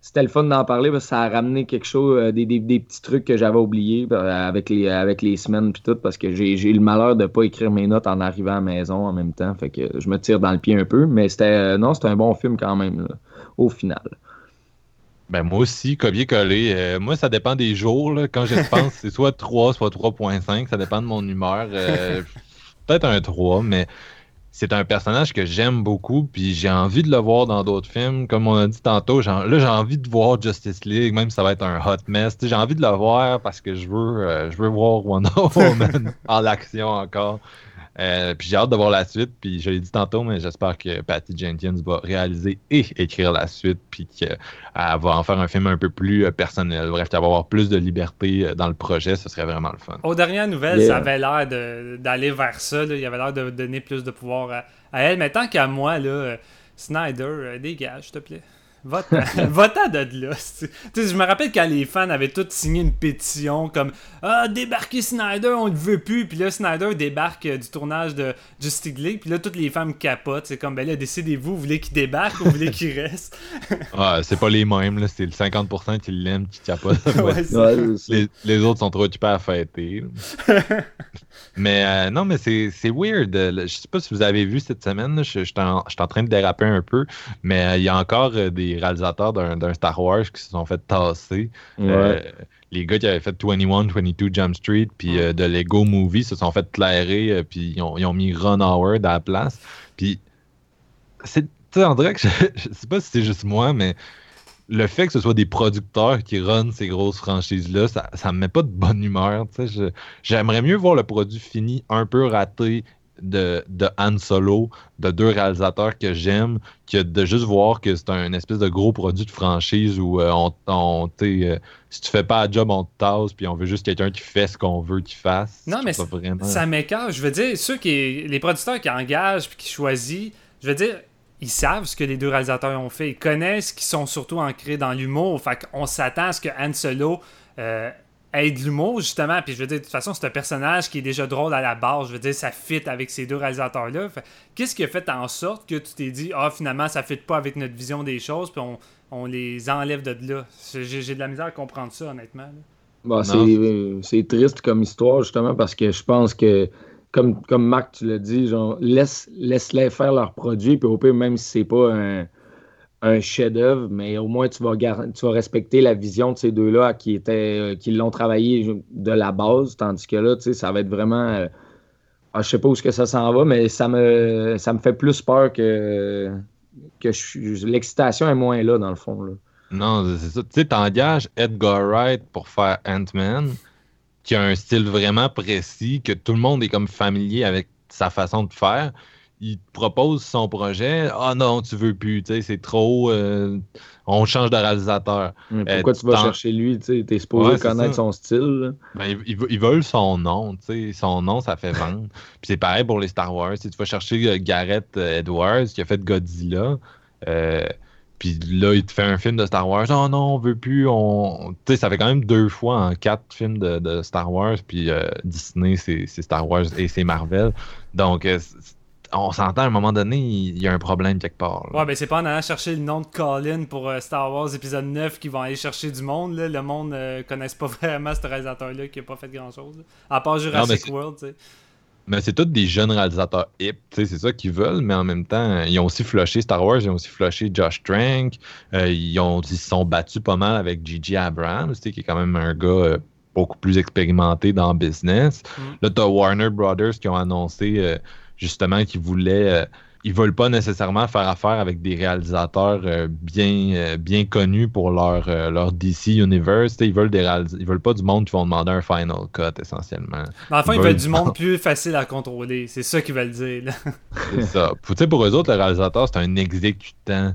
c'était le fun d'en parler parce que ça a ramené quelque chose, euh, des, des- des petits trucs que j'avais oubliés euh, avec les, avec les semaines puis tout, parce que j'ai eu le malheur de pas écrire mes notes en arrivant à la maison en même temps. Fait que je me tire dans le pied un peu. Mais c'était euh, non, c'était un bon film quand même, là, au final. Ben moi aussi, copier-coller. Moi, ça dépend des jours. là. Quand je pense, c'est soit 3, soit 3.5. Ça dépend de mon humeur. Peut-être un 3, mais c'est un personnage que j'aime beaucoup. Puis j'ai envie de le voir dans d'autres films. Comme on a dit tantôt, là, j'ai envie de voir Justice League, même si ça va être un hot mess. J'ai envie de le voir parce que je veux, euh, je veux voir Wonder Woman en action encore. Euh, puis j'ai hâte de voir la suite. Puis je l'ai dit tantôt, mais j'espère que Patty Jenkins va réaliser et écrire la suite. Puis qu'elle va en faire un film un peu plus euh, personnel. Bref, qu'elle va avoir plus de liberté euh, dans le projet. Ce serait vraiment le fun. Aux dernières nouvelles, Yeah. ça avait l'air de- d'aller vers ça. là. Il avait l'air de donner plus de pouvoir à, à elle. Mais tant qu'à moi, là, euh, Snyder, euh, dégage, s'il te plaît. Va-t'en va-t'en de là. c'est- Tu sais, je me rappelle quand les fans avaient tous signé une pétition comme Ah, débarquez Snyder, on ne veut plus. Puis là, Snyder débarque euh, du tournage de Justice League. Puis là, toutes les femmes capotent. C'est comme, ben là, décidez-vous, vous voulez qu'il débarque ou vous voulez qu'il reste? Ah, c'est pas les mêmes. là. C'est le 50% qui l'aiment, qui capote. Ouais, c'est- Ouais, c'est- les, les autres sont trop occupés à fêter. mais euh, non, mais c'est c'est weird. euh. Je sais pas si vous avez vu cette semaine. Je je suis en, je suis en train de déraper un peu. Mais euh, il y a encore euh, des réalisateurs d'un Star Wars qui se sont fait tasser. ouais. Euh, les gars qui avaient fait 21, 22 Jump Street, puis euh, de Lego Movie se sont fait clairer, euh, puis ils ont, ils ont mis Ron Howard à la place. Puis, c'est, tu que je, je sais pas si c'est juste moi, mais le fait que ce soit des producteurs qui runnent ces grosses franchises-là, ça, ça me met pas de bonne humeur. j'aimerais mieux voir le produit fini un peu raté de, de Han Solo, de deux réalisateurs que j'aime, que de juste voir que c'est un espèce de gros produit de franchise où euh, on, on euh, si tu fais pas la job, on te tasse, puis on veut juste quelqu'un qui fait ce qu'on veut qu'il fasse. Non, mais vraiment... Ça m'écarte. Je veux dire, ceux qui, les producteurs qui engagent puis qui choisissent, je veux dire, ils savent ce que les deux réalisateurs ont fait. Ils connaissent qu'ils sont surtout ancrés dans l'humour. Fait qu'on s'attend à ce que Han Solo euh, ait de l'humour, justement. Puis je veux dire, de toute façon, c'est un personnage qui est déjà drôle à la base. Je veux dire, ça fit avec ces deux réalisateurs-là. Qu'est-ce qui a fait en sorte que tu t'es dit, ah, finalement, ça fit pas avec notre vision des choses, puis on, on les enlève de là? J'ai j'ai de la misère à comprendre ça, honnêtement. là. Bah, euh, c'est triste comme histoire, justement, parce que je pense que, comme, comme Marc, tu l'as dit, genre, laisse, laisse-les faire leurs produits, puis au pire, même si c'est pas un, un chef-d'œuvre, mais au moins tu vas, respecter la vision de ces deux-là qui, étaient, euh, qui l'ont travaillé de la base, tandis que là, tu sais, ça va être vraiment. euh, ah, je sais pas où est-ce que ça s'en va, mais ça me, ça me fait plus peur que, que l'excitation est moins là, dans le fond. Non, c'est ça. Tu sais, t'engages Edgar Wright pour faire Ant-Man, qui a un style vraiment précis, que tout le monde est comme familier avec sa façon de faire. Il te propose son projet. Ah non, tu veux plus, tu sais, c'est trop. euh, on change de réalisateur. Mais Euh, Pourquoi tu vas chercher lui? Tu es supposé Ouais, connaître son style. Ben, ils, ils ve- ils veulent son nom. Son nom, ça fait vendre. Puis c'est pareil pour les Star Wars. Tu sais, tu vas chercher euh, Gareth Edwards, qui a fait Godzilla. Puis là, il te fait un film de Star Wars. Oh non, on veut plus. On... Ça fait quand même deux fois en quatre films de, de Star Wars. Puis euh, Disney, c'est Star Wars et c'est Marvel. Donc, on s'entend à un moment donné, il y a un problème quelque part. Ouais, ben c'est pas en allant chercher le nom de Colin pour euh, Star Wars épisode 9 qu'ils vont aller chercher du monde. Là. Le monde ne connaisse pas vraiment ce réalisateur-là qui a pas fait grand-chose. À part Jurassic World, tu sais. Mais c'est tous des jeunes réalisateurs hip, c'est ça qu'ils veulent, mais en même temps, ils ont aussi flushé Star Wars, ils ont aussi flushé Josh Trank, euh, ils, ont, ils se sont battus pas mal avec Gigi Abrams, qui est quand même un gars euh, beaucoup plus expérimenté dans le business. Mm. Là, t'as Warner Brothers qui ont annoncé euh, justement qu'ils voulaient ils veulent pas nécessairement faire affaire avec des réalisateurs euh, bien, euh, bien connus pour leur, euh, leur DC Universe. ils veulent des ils veulent pas du monde qui vont demander un final cut essentiellement. Mais enfin, ils, veulent... du monde plus facile à contrôler. C'est ça qu'ils veulent dire. c'est ça. pour eux autres, le réalisateur, c'est un exécutant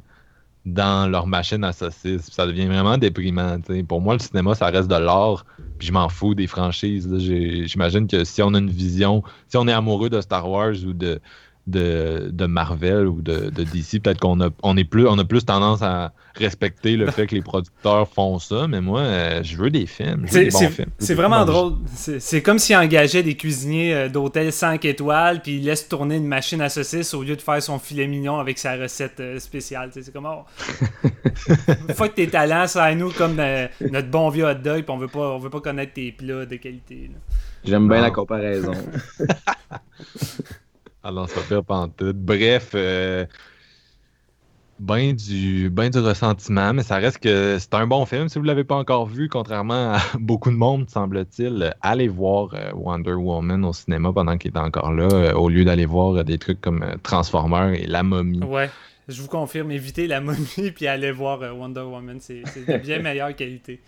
dans leur machine à saucisses. Ça devient vraiment déprimant. Pour moi, le cinéma, ça reste de l'art. Puis je m'en fous des franchises. J'imagine que si on a une vision, si on est amoureux de Star Wars ou de de, de Marvel ou de, de DC, peut-être qu'on a, on est plus, on a plus tendance à respecter le fait que les producteurs font ça, mais moi, euh, je veux des films. C'est vraiment drôle. C'est comme s'il engageait des cuisiniers euh, d'hôtel 5 étoiles, puis il laisse tourner une machine à saucisses au lieu de faire son filet mignon avec sa recette euh, spéciale. C'est comme, oh, faut que tes talents, ça à nous comme notre bon vieux hot dog, puis on veut pas, on veut pas connaître tes plats de qualité. J'aime bien la comparaison. Alors, ça fait pantoute. Bref, euh, ben, du, ben du ressentiment, mais ça reste que c'est un bon film. Si vous ne l'avez pas encore vu, contrairement à beaucoup de monde, semble-t-il, allez voir euh, Wonder Woman au cinéma pendant qu'il est encore là, euh, au lieu d'aller voir des trucs comme Transformers et La Momie. Ouais, je vous confirme, évitez La Momie puis allez voir Wonder Woman. C'est de bien meilleure qualité.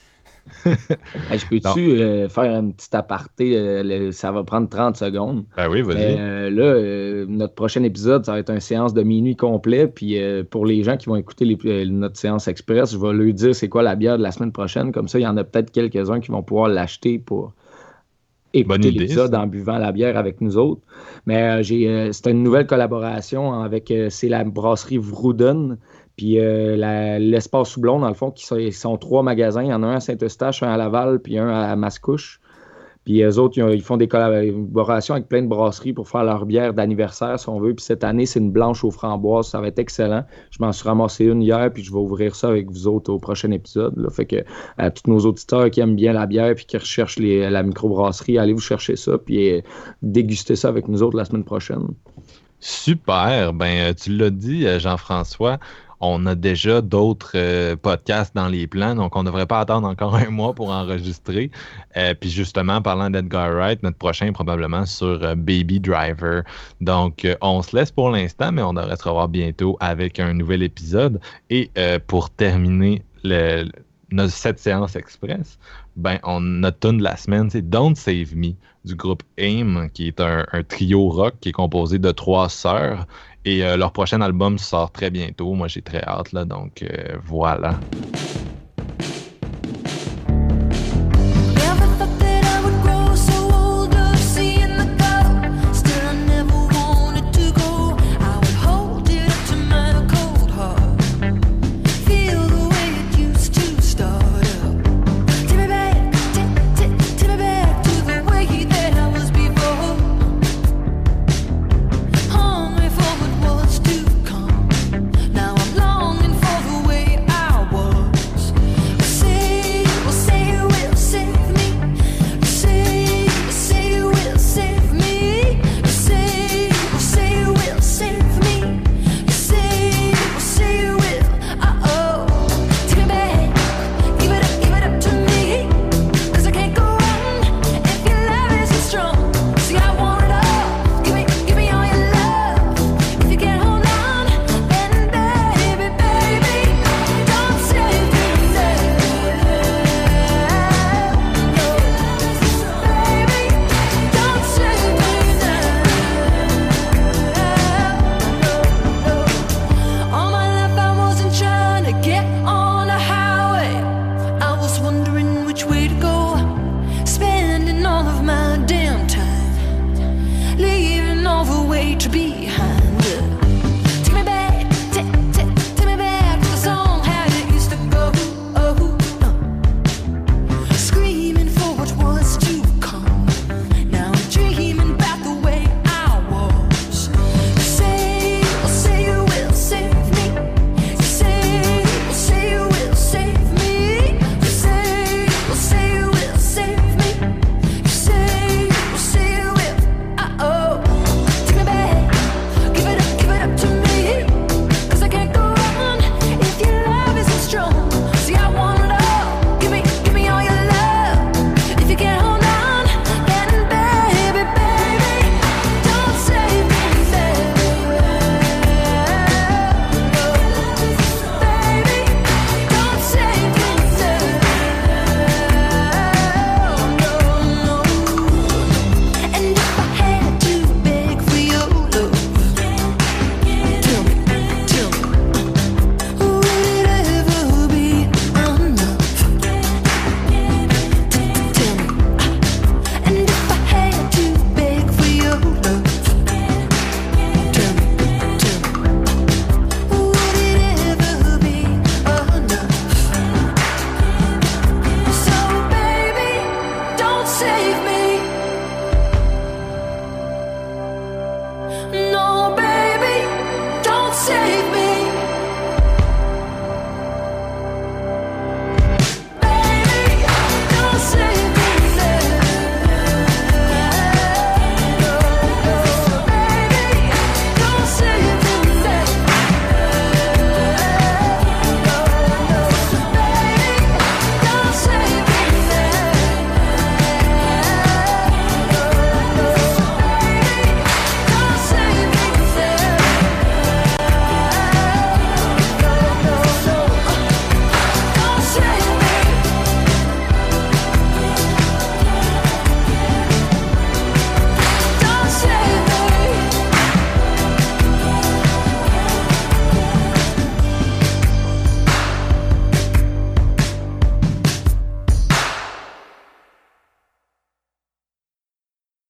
je peux-tu euh, faire un petit aparté? Euh, ça va prendre 30 secondes. Ben oui, vas-y. Euh, là, notre prochain épisode, ça va être une séance de minuit complet. Puis pour les gens qui vont écouter notre séance express, je vais leur dire c'est quoi la bière de la semaine prochaine. Comme ça, il y en a peut-être quelques-uns qui vont pouvoir l'acheter pour écouter l'épisode en buvant la bière avec nous autres. Mais j'ai, c'est une nouvelle collaboration avec c'est la brasserie Vrouden puis euh, l'espace Soublon, dans le fond, qui sont, trois magasins. Il y en a un à Saint-Eustache, un à Laval, puis un à Mascouche. Puis eux autres, ils, font des collaborations avec plein de brasseries pour faire leur bière d'anniversaire, si on veut. Puis cette année, c'est une blanche aux framboises. Ça va être excellent. Je m'en suis ramassé une hier, puis je vais ouvrir ça avec vous autres au prochain épisode. Fait que à tous nos auditeurs qui aiment bien la bière puis qui recherchent la microbrasserie, allez vous chercher ça, puis euh, déguster ça avec nous autres la semaine prochaine. Super. Ben, euh, tu l'as dit, Jean-François on a déjà d'autres euh, podcasts dans les plans, donc on ne devrait pas attendre encore un mois pour enregistrer. Euh, puis justement, parlant d'Edgar Wright, notre prochain probablement sur euh, Baby Driver. Donc, on se laisse pour l'instant, mais on devrait se revoir bientôt avec un nouvel épisode. Et pour terminer le, cette séance express, ben, on, notre tune de la semaine, c'est Don't Save Me du groupe AIM, qui est un, un, trio rock qui est composé de trois sœurs. Et euh, leur prochain album sort très bientôt. Moi, j'ai très hâte, là, donc euh, voilà.